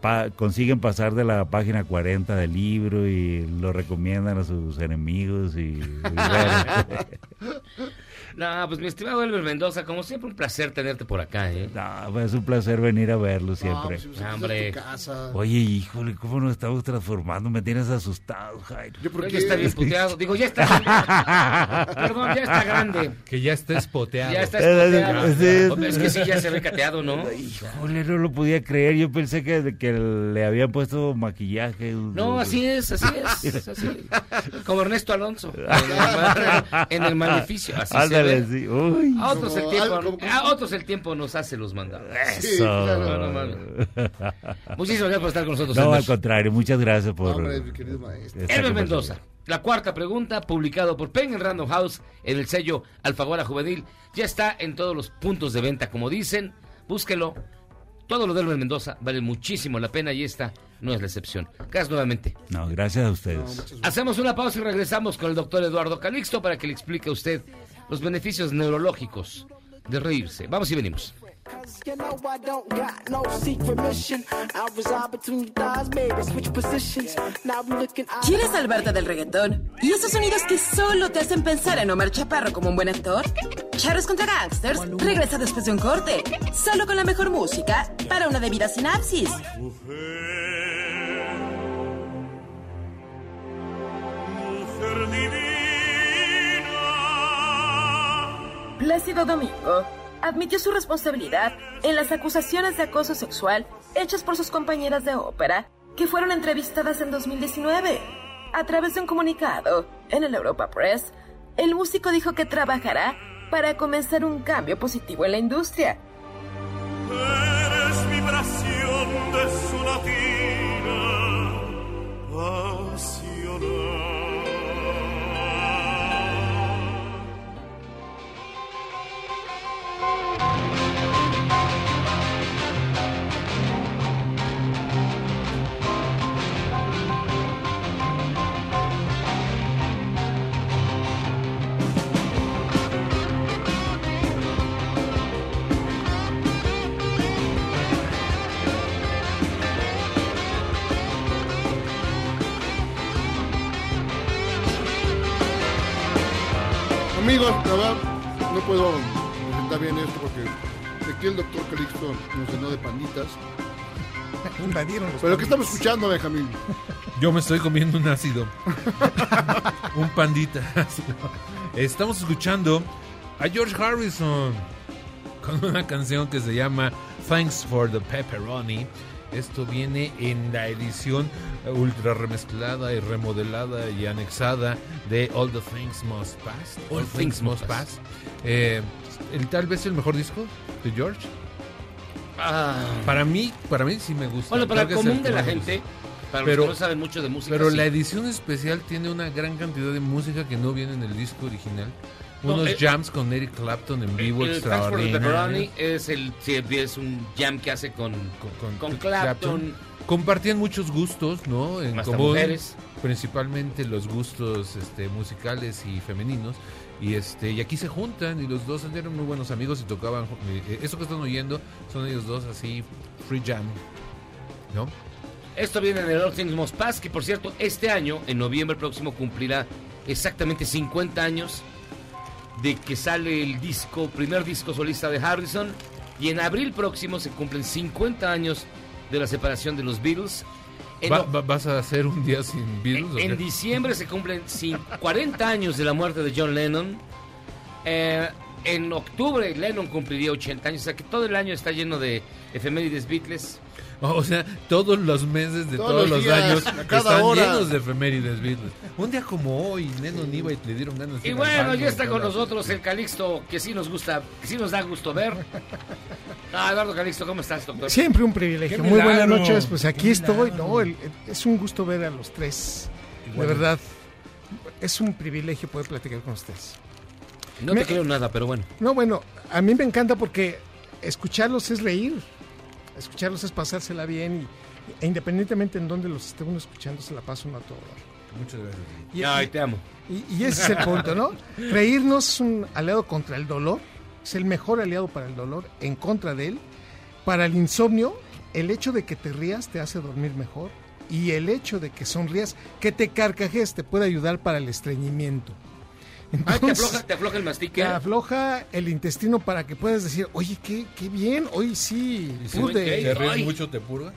pa- consiguen pasar de la página 40 del libro y lo recomiendan a sus enemigos y, y bueno. No, pues mi estimado Elber Mendoza, como siempre, un placer tenerte por acá, ¿eh? No, pues, es un placer venir a verlo siempre. pues, pues, Hombre. es tu casa. Oye, híjole, ¿cómo nos estamos transformando? Me tienes asustado, Jairo. ¿Yo por Ya qué? está bien puteado. Digo, ya está. Perdón, ya está grande. Que ya está espoteado. Ya está Eh, espoteado. sí. Hombre, Es que sí, ya se ve cateado, ¿no? Híjole, no lo podía creer. Yo pensé que, que le habían puesto maquillaje. No, así es, así es. es así. Como Ernesto Alonso. En el, en el maleficio. Así Ándale, sí. Uy. A otros, el tiempo, algo como- a otros el tiempo nos hace los mandados. Eso. No, no, no. Muchísimas gracias por estar con nosotros. No, al contrario, muchas gracias por. Hombre, mi querido maestro. Mendoza. La cuarta pregunta, publicado por Penguin Random House en el sello Alfaguara Juvenil, ya está en todos los puntos de venta, como dicen. Búsquelo. Todo lo de Elmer Mendoza vale muchísimo la pena y esta no es la excepción. Gracias nuevamente. No, gracias a ustedes. Hacemos una pausa y regresamos con el doctor Eduardo Calixto para que le explique a usted los beneficios neurológicos de reírse. Vamos y venimos. Cause you know I don't got no secret mission. I reside between your thighs, maybe switch positions. Now I'm looking out. ¿Quieres salvarte del reggaetón? ¿Y esos sonidos que solo te hacen pensar en Omar Chaparro como un buen actor? Charros contra Gangsters regresa después de un corte, solo con la mejor música para una debida sinapsis. Plácido Domingo admitió su responsabilidad en las acusaciones de acoso sexual hechas por sus compañeras de ópera que fueron entrevistadas en 2019. A través de un comunicado en el Europa Press, el músico dijo que trabajará para comenzar un cambio positivo en la industria. Eres vibración de su Verdad, no puedo presentar bien esto porque aquí el doctor Calixto nos llenó de panditas. Invadieron los Pero ¿qué estamos escuchando, Benjamín? Yo me estoy comiendo un ácido. un pandita. Estamos escuchando a George Harrison con una canción que se llama Thanks for the Pepperoni. Esto viene en la edición ultra remezclada y remodelada y anexada de All the Things Must Pass. All Things Must Pass. Eh, el- tal vez el mejor disco de George. Para mí, para mí sí me gusta. Bueno, para Creo el común de la gente, para los que no saben mucho de música, Pero sí. la edición especial tiene una gran cantidad de música que no viene en el disco original. No, Unos eh, jams con Eric Clapton en vivo. Pepperoni es, el, es un jam que hace con, con, Clapton. Compartían muchos gustos, ¿no? En Hasta común, mujeres. principalmente los gustos este, musicales y femeninos. Y este y aquí se juntan y los dos eran muy buenos amigos y tocaban. eh, eso que están oyendo son ellos dos así, free jam, ¿no? Esto viene en el All Things Must Pass, que por cierto, este año, en noviembre próximo, cumplirá exactamente 50 años de que sale el disco, primer disco solista de Harrison. Y en abril próximo se cumplen 50 años de la separación de los Beatles. Va- va- ¿Vas a hacer un día sin Beatles? en diciembre se cumplen cin- 40 años de la muerte de John Lennon. Eh, en octubre Lennon cumpliría 80 años, o sea que todo el año está lleno de efemérides Beatles. O sea, todos los meses de Todos todos, los los días, años están hora. llenos de efemérides Beatles. Un día como hoy, Lennon iba y le dieron ganas de Y bueno, ya está con nosotros el Calixto, que sí nos gusta, que sí nos da gusto ver. Ah, Eduardo Calixto, ¿cómo estás, doctor? Siempre un privilegio. Qué Muy buenas noches. Pues aquí Qué estoy. milagro. No, el- es un gusto ver a los tres. Igual. De verdad. Es un privilegio poder platicar con ustedes. No Me- te creo nada, pero bueno. No, bueno, a mí me encanta porque escucharlos es reír. Escucharlos es pasársela bien y, e independientemente en donde los esté uno escuchando, se la pasa uno a todo. Muchas gracias. Y- Ay, te amo. Y, y ese es el punto, ¿no? Reírnos es un aliado contra el dolor, es el mejor aliado para el dolor, en contra de él. Para el insomnio, el hecho de que te rías te hace dormir mejor y el hecho de que sonrías, que te carcajes, te puede ayudar para el estreñimiento. Te afloja, te afloja el mastique. te afloja el intestino para que puedas decir, oye, qué, qué bien, hoy sí ¿Y si pude. te ríes mucho, te purga?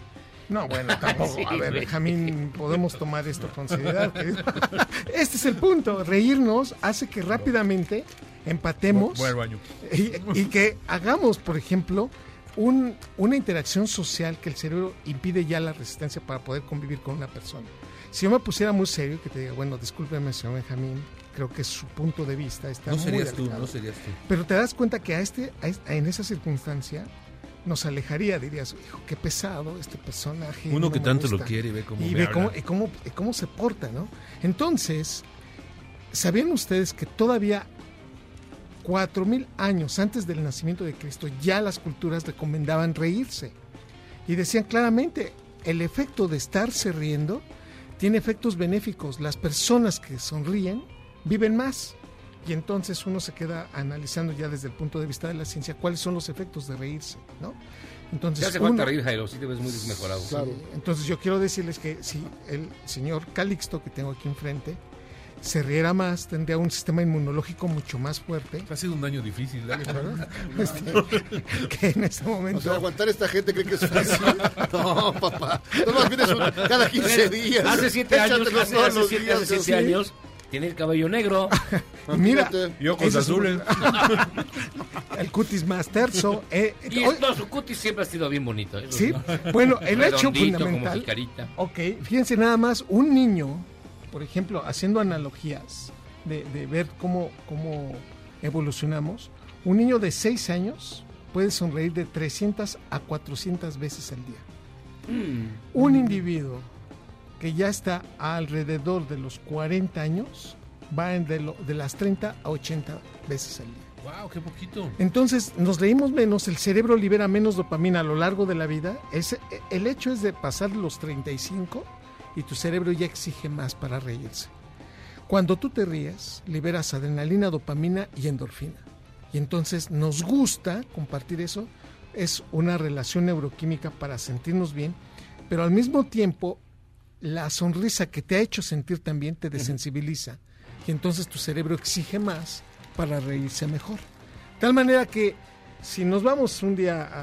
No, bueno, tampoco. Sí, a ver. Benjamín, podemos tomar esto con seriedad. querido. Este es el punto. Reírnos hace que rápidamente empatemos y, y que hagamos, por ejemplo, un- una interacción social que el cerebro impide ya la resistencia para poder convivir con una persona. Si yo me pusiera muy serio, que te diga, bueno, discúlpeme, señor Benjamín, creo que su punto de vista está No muy serías tú, alejado". no serías tú. Pero te das cuenta que a este, a es- en esa circunstancia nos alejaría, dirías, hijo, qué pesado este personaje. Uno no que tanto lo gusta". quiere y ve cómo y me ve cómo, y cómo, y cómo se porta, ¿no? Entonces, ¿sabían ustedes que todavía cuatro mil años antes del nacimiento de Cristo ya las culturas recomendaban reírse? Y decían claramente, el efecto de estarse riendo tiene efectos benéficos. Las personas que sonríen viven más. Y entonces uno se queda analizando ya desde el punto de vista de la ciencia cuáles son los efectos de reírse, ¿no? Entonces, Te hace falta uno- reír, Jairo, sí te ves muy desmejorado. Entonces yo quiero decirles que si el señor Calixto que tengo aquí enfrente se riera más, tendría un sistema inmunológico mucho más fuerte. Ha sido un año difícil. Este, que en este momento... O sea, aguantar a esta gente cree que es fácil. No, papá. No más vienes un- cada 15 días. Hace siete años, Échatelos hace, todos hace los siete, días, hace siete años, tiene el cabello negro. Mira, Y ojos ese es un- azules. el cutis más terso. eh, Y hoy- no, su cutis siempre ha sido bien bonito. ¿eh? Sí, bueno, el hecho Redondito, como fundamental. jicarita. Ok, fíjense nada más, un niño, por ejemplo, haciendo analogías de, de ver cómo, cómo evolucionamos, un niño de 6 años puede sonreír de 300 a 400 veces al día. Mm. Un individuo que ya está alrededor de los 40 años va en de, lo- de las 30 a 80 veces al día. Wow, qué poquito. Entonces nos reímos menos, el cerebro libera menos dopamina a lo largo de la vida. Es, el hecho es de pasar los 35 y tu cerebro ya exige más para reírse. Cuando tú te ríes, liberas adrenalina, dopamina y endorfina. Y entonces nos gusta compartir eso. Es una relación neuroquímica para sentirnos bien, pero al mismo tiempo la sonrisa que te ha hecho sentir también te desensibiliza. Y entonces tu cerebro exige más para reírse mejor. Tal manera que si nos vamos un día a,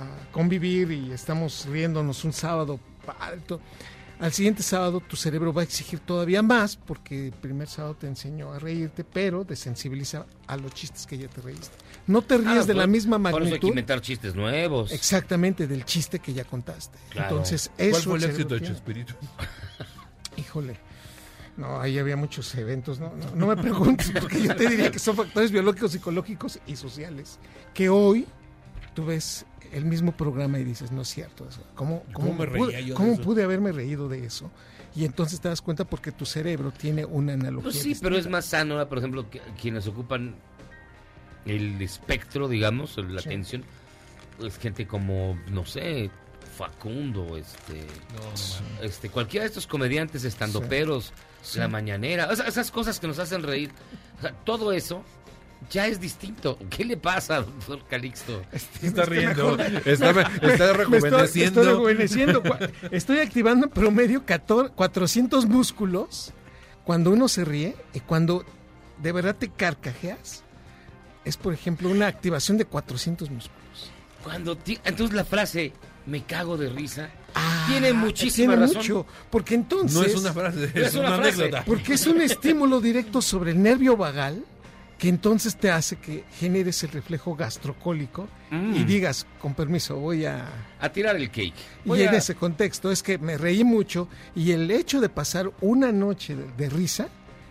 a- convivir y estamos riéndonos un sábado, padre, to- al siguiente sábado tu cerebro va a exigir todavía más porque el primer sábado te enseñó a reírte, pero desensibiliza a los chistes que ya te reíste. No te ríes Ah, de la misma Por eso hay que magnitud. inventar chistes nuevos. Exactamente, del chiste que ya contaste. Claro. Entonces, ¿Cuál eso fue el éxito de. Chespirito? Híjole. No, ahí había muchos eventos. No, no, no me preguntes, porque yo te diría que son factores biológicos, psicológicos y sociales. Que hoy tú ves el mismo programa y dices, no es cierto eso. ¿Cómo, cómo, ¿Cómo me pude, reía yo de cómo eso? pude haberme reído de eso? Y entonces te das cuenta porque tu cerebro tiene una analogía. Pues sí, distinta. pero es más sano, por ejemplo, que- quienes ocupan el espectro, digamos, la Sí. atención, es gente como, no sé, Facundo, este, este cualquiera de estos comediantes estandoperos, Sí. la mañanera, o sea, esas cosas que nos hacen reír, o sea, todo eso ya es distinto. ¿Qué le pasa, doctor Calixto? Está riendo. Está, Me- está rejuveneciendo. Estoy, rejuveneciendo. Estoy activando en promedio 14 400 músculos cuando uno se ríe y cuando de verdad te carcajeas. Es, por ejemplo, una activación de 400 músculos. Cuando ti- entonces la frase me cago de risa tiene muchísima Ah, Tiene razón. mucho, porque entonces... No es una frase, es, Es una una, frase. anécdota. Porque es un estímulo directo sobre el nervio vagal que entonces te hace que generes el reflejo gastrocólico Mm. y digas, con permiso, voy a... A tirar el cake. Y en ese contexto es que me reí mucho y el hecho de pasar una noche de, de risa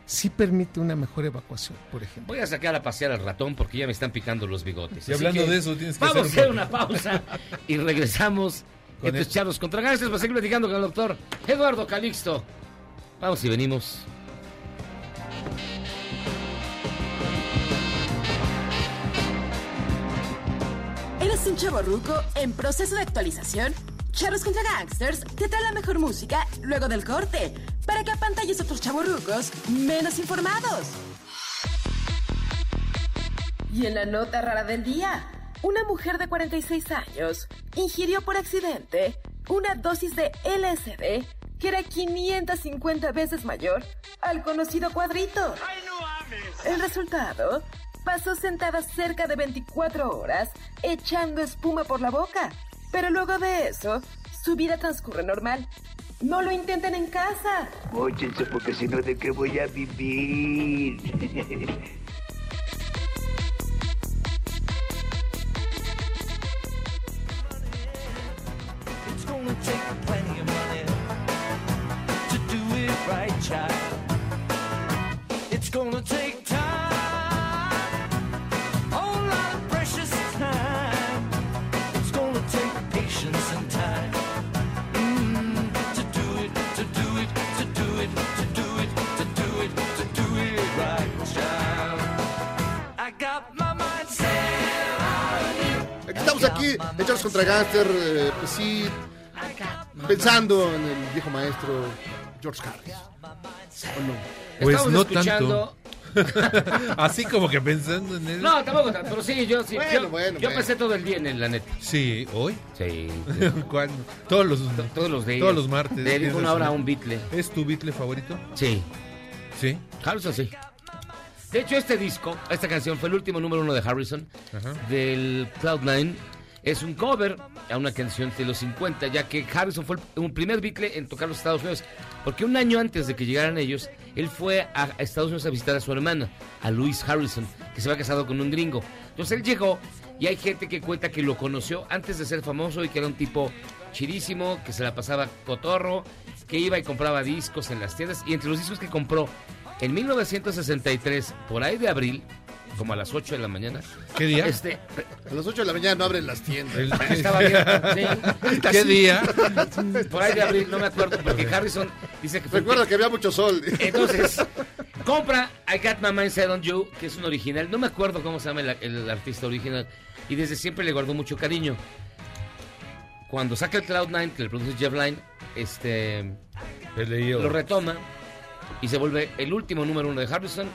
sí permite una mejor evacuación, por ejemplo. Voy a sacar a pasear al ratón porque ya me están picando los bigotes. Y hablando que de eso, tienes que Vamos a hacer hacer un- una pausa y regresamos Con tus charlos contra gangsters para seguir platicando con el doctor Eduardo Calixto. Vamos y venimos. ¿Eres un chavo ruco en proceso de actualización? Charros contra Gangsters te trae la mejor música luego del corte para que apantalles a otros chavorrucos menos informados. Y en la nota rara del día, una mujer de 46 años ingirió por accidente una dosis de LSD que era 550 veces mayor al conocido cuadrito. El resultado pasó sentada cerca de 24 horas echando espuma por la boca, pero luego de eso su vida transcurre normal. No lo intenten en casa. Móchense porque si no, ¿de qué voy a vivir? It's gonna take Aquí contra Gangster, eh, pues sí, pensando en el viejo maestro George Harris. ¿O no? Pues Estamos no escuchando Así como que pensando en él. No, tampoco tanto, pero sí, yo sí. Bueno, yo bueno, yo bueno. pasé todo el día en él, la neta. Sí, ¿hoy? Sí. ¿Cuándo? Todos los, todos los días. Todos los martes. Dedico tienes una hora a un Beatle. ¿Es tu Beatle favorito? Sí. ¿Sí? Harrison sí. De hecho, este disco, esta canción fue el último número uno de Harrison, del Cloud9. Es un cover a una canción de los 50, ya que Harrison fue el primer Beatle en tocar los Estados Unidos. Porque un año antes de que llegaran ellos, él fue a Estados Unidos a visitar a su hermana, a Louise Harrison, que se había casado con un gringo. Entonces él llegó y hay gente que cuenta que lo conoció antes de ser famoso y que era un tipo chidísimo, que se la pasaba cotorro, que iba y compraba discos en las tiendas. Y entre los discos que compró en 1963, por ahí de abril, como a las 8 de la mañana. ¿Qué día? Este, A las 8 de la mañana no abren las tiendas. estaba abierto, sí. ¿Qué día? Por ahí de abril, no me acuerdo, porque Harrison dice que fue... Recuerda que había mucho sol. Entonces, compra I Got My Mind Set on You, que es un original. No me acuerdo cómo se llama el, el artista original. Y desde siempre le guardó mucho cariño. Cuando saca el Cloud9, que le produce Jeff Lynne, este, lo retoma y se vuelve el último número uno de Harrison.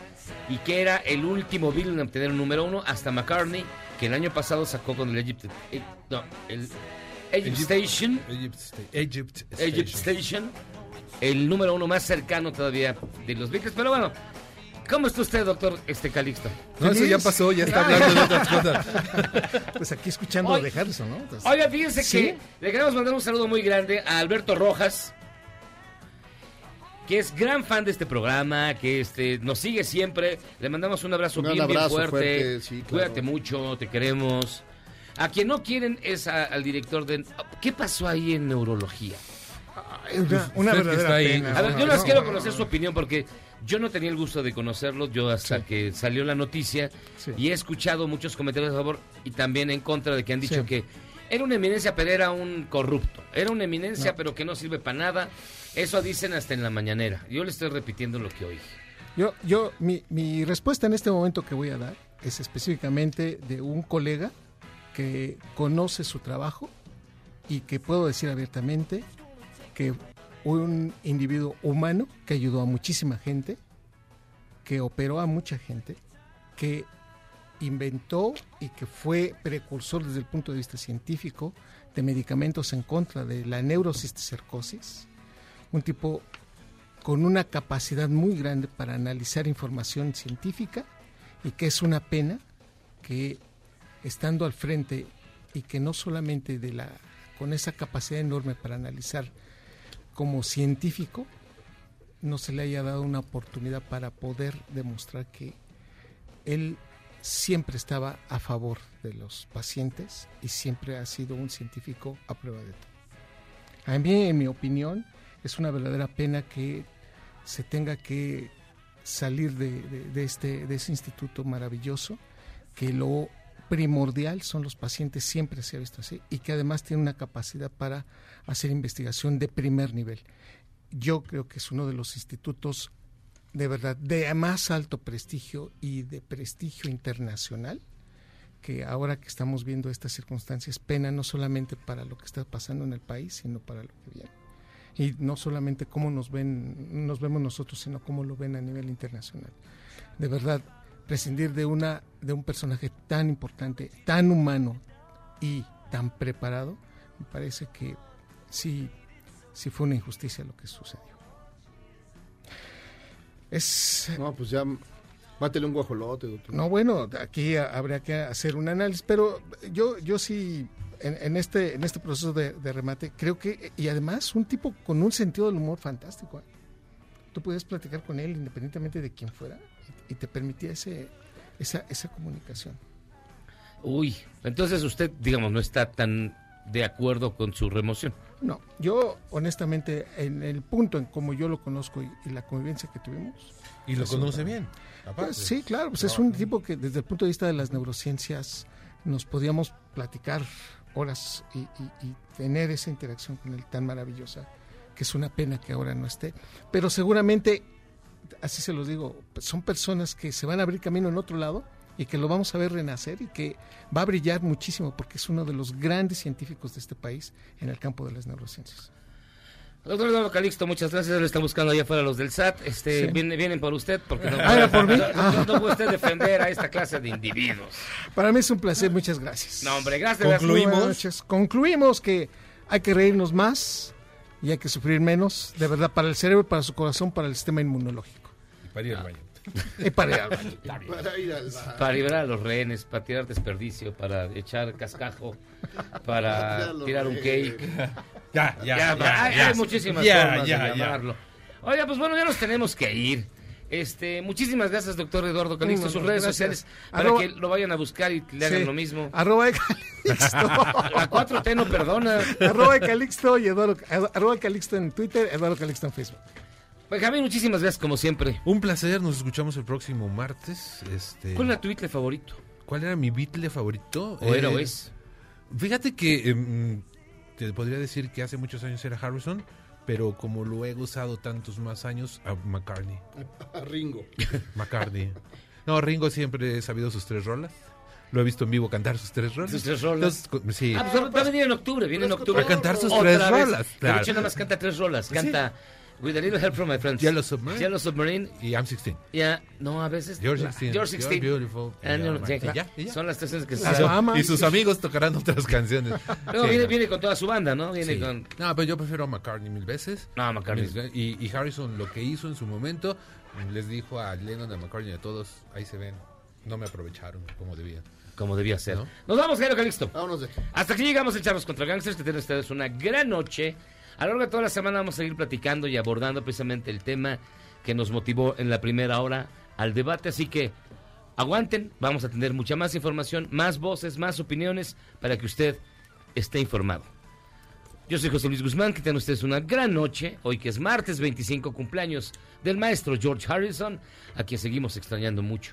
Y que era el último Bill en obtener un número uno hasta McCartney, que el año pasado sacó con el Egypt. eh, no, el Egypt Egypt- Station. Egypt, Sta- Egypt Egypt Station. El número uno más cercano todavía de los Beatles. Pero bueno, ¿cómo está usted, doctor este Calixto? No, eso ya pasó, ya está hablando de otras cosas. Pues aquí escuchando Oye, de Harrison, ¿no? Entonces- Oiga, fíjense Sí. que le queremos mandar un saludo muy grande a Alberto Rojas, que es gran fan de este programa, que este nos sigue siempre. Le mandamos un abrazo Un bien, bien fuerte. fuerte, sí, claro. Cuídate mucho, te queremos. A quien no quieren es a- al director de... ¿Qué pasó ahí en neurología? Una, una verdadera está ahí. pena. A ver, No, yo les no, quiero no, conocer no. su opinión porque yo no tenía el gusto de conocerlo, yo hasta que salió la noticia y he escuchado muchos comentarios a favor y también en contra de que han dicho Sí. que era una eminencia pero era un corrupto, era una eminencia No. pero que no sirve para nada, eso dicen hasta en la mañanera, yo le estoy repitiendo lo que oí. Yo, yo, mi, respuesta en este momento que voy a dar es específicamente de un colega que conoce su trabajo y que puedo decir abiertamente que un individuo humano que ayudó a muchísima gente, que operó a mucha gente, que inventó y que fue precursor desde el punto de vista científico de medicamentos en contra de la neurocisticercosis, un tipo con una capacidad muy grande para analizar información científica y que es una pena que estando al frente y que no solamente de la con esa capacidad enorme para analizar como científico no se le haya dado una oportunidad para poder demostrar que él siempre estaba a favor de los pacientes y siempre ha sido un científico a prueba de todo. En mi opinión, es una verdadera pena que se tenga que salir de, este, de ese instituto maravilloso, que lo primordial son los pacientes, siempre se ha visto así, y que además tiene una capacidad para hacer investigación de primer nivel. Yo creo que es uno de los institutos de verdad de más alto prestigio y de prestigio internacional que ahora que estamos viendo estas circunstancias pena no solamente para lo que está pasando en el país sino para lo que viene y no solamente cómo nos ven nos vemos nosotros sino cómo lo ven a nivel internacional de verdad prescindir de una de un personaje tan importante tan humano y tan preparado me parece que sí sí fue una injusticia lo que sucedió es No, pues ya mátele un guajolote, doctor. no, bueno, aquí ha- habría que hacer un análisis, pero yo, yo sí, en, en este, en este proceso de, de remate, creo que, y además un tipo con un sentido del humor fantástico. ¿eh? Tú puedes platicar con él independientemente de quién fuera y, y te permitía ese, esa, esa comunicación. Uy, entonces usted, digamos, no está tan de acuerdo con su remoción. No, yo honestamente, en el punto en como yo lo conozco y, y la convivencia que tuvimos. Y lo conoce un- bien. Pues sí, claro, pues es un tipo que desde el punto de vista de las neurociencias nos podíamos platicar horas y, y- y tener esa interacción con él tan maravillosa, que es una pena que ahora no esté. Pero seguramente, así se los digo, son personas que se van a abrir camino en otro lado y que lo vamos a ver renacer y que va a brillar muchísimo porque es uno de los grandes científicos de este país en el campo de las neurociencias. Doctor Eduardo Calixto, muchas gracias. Le está buscando allá afuera los del SAT. Este, Sí. vienen, vienen por usted porque no, Ah, ¿era por mí? no- no- no Ah. puede usted defender a esta clase de individuos. Para mí es un placer, muchas gracias. No, hombre, gracias. Noches. Concluimos que hay que reírnos más y hay que sufrir menos, de verdad, para el cerebro, para su corazón, para el sistema inmunológico. Para ir al baño. Y para ir al baño. Para ir al bar. Para liberar a los rehenes, para tirar desperdicio, para echar cascajo, para tirar un cake. Ya, ya, ya, hay, ya. hay muchísimas Ya, formas ya, de ya. llamarlo. Oiga, pues bueno, ya nos tenemos que ir. Este, muchísimas gracias, doctor Eduardo Calixto. No, Sus redes gracias. sociales para Arroba- que lo vayan a buscar y le hagan Sí. lo mismo. Arroba de Calixto. La 4T no perdona. arroba de Calixto y Eduardo, arroba de Calixto en Twitter, Eduardo Calixto en Facebook. Benjamín, muchísimas gracias como siempre. Un placer, nos escuchamos el próximo martes. Este, ¿Cuál era tu Beatle favorito? ¿Cuál era mi Beatle favorito? ¿O era o Eh, es? Fíjate que em, te podría decir que hace muchos años era Harrison, pero como lo he usado tantos más años, a McCartney. Ringo. McCartney. No, Ringo siempre he sabido sus tres rolas. Lo he visto en vivo cantar sus tres rolas. Sus tres rolas. Entonces, sí. Ah, pues va a venir en octubre, viene en octubre. A cantar sus Otra tres vez. rolas, De hecho, nada más canta tres rolas. Canta With a Little Help from My Friends. Yellow Submarine. Yellow Submarine. Y I'm 16. Ya, no, a veces. You're la- 16. You're You're 16. beautiful. Ah, no, Yeah, sí, y claro. ya, y ya. Son las tres canciones que se Y, sus amigos tocarán otras canciones. Luego Sí, viene, no. viene con toda su banda, ¿no? Viene Sí. con. No, pero yo prefiero a McCartney mil veces. No, McCartney. Y, y Harrison lo que hizo en su momento, les dijo a Lennon, a McCartney, a todos, ahí se ven, no me aprovecharon como debía. Como debía ser. ¿No? Nos vamos, Jairo Calixto. Vámonos de aquí. Hasta aquí llegamos el Charlos contra Gangsters, que tienen ustedes una gran noche. A lo largo de toda la semana vamos a seguir platicando y abordando precisamente el tema que nos motivó en la primera hora al debate. Así que aguanten, vamos a tener mucha más información, más voces, más opiniones para que usted esté informado. Yo soy José Luis Guzmán, que tengan ustedes una gran noche. Hoy que es martes 25 cumpleaños del maestro George Harrison, a quien seguimos extrañando mucho.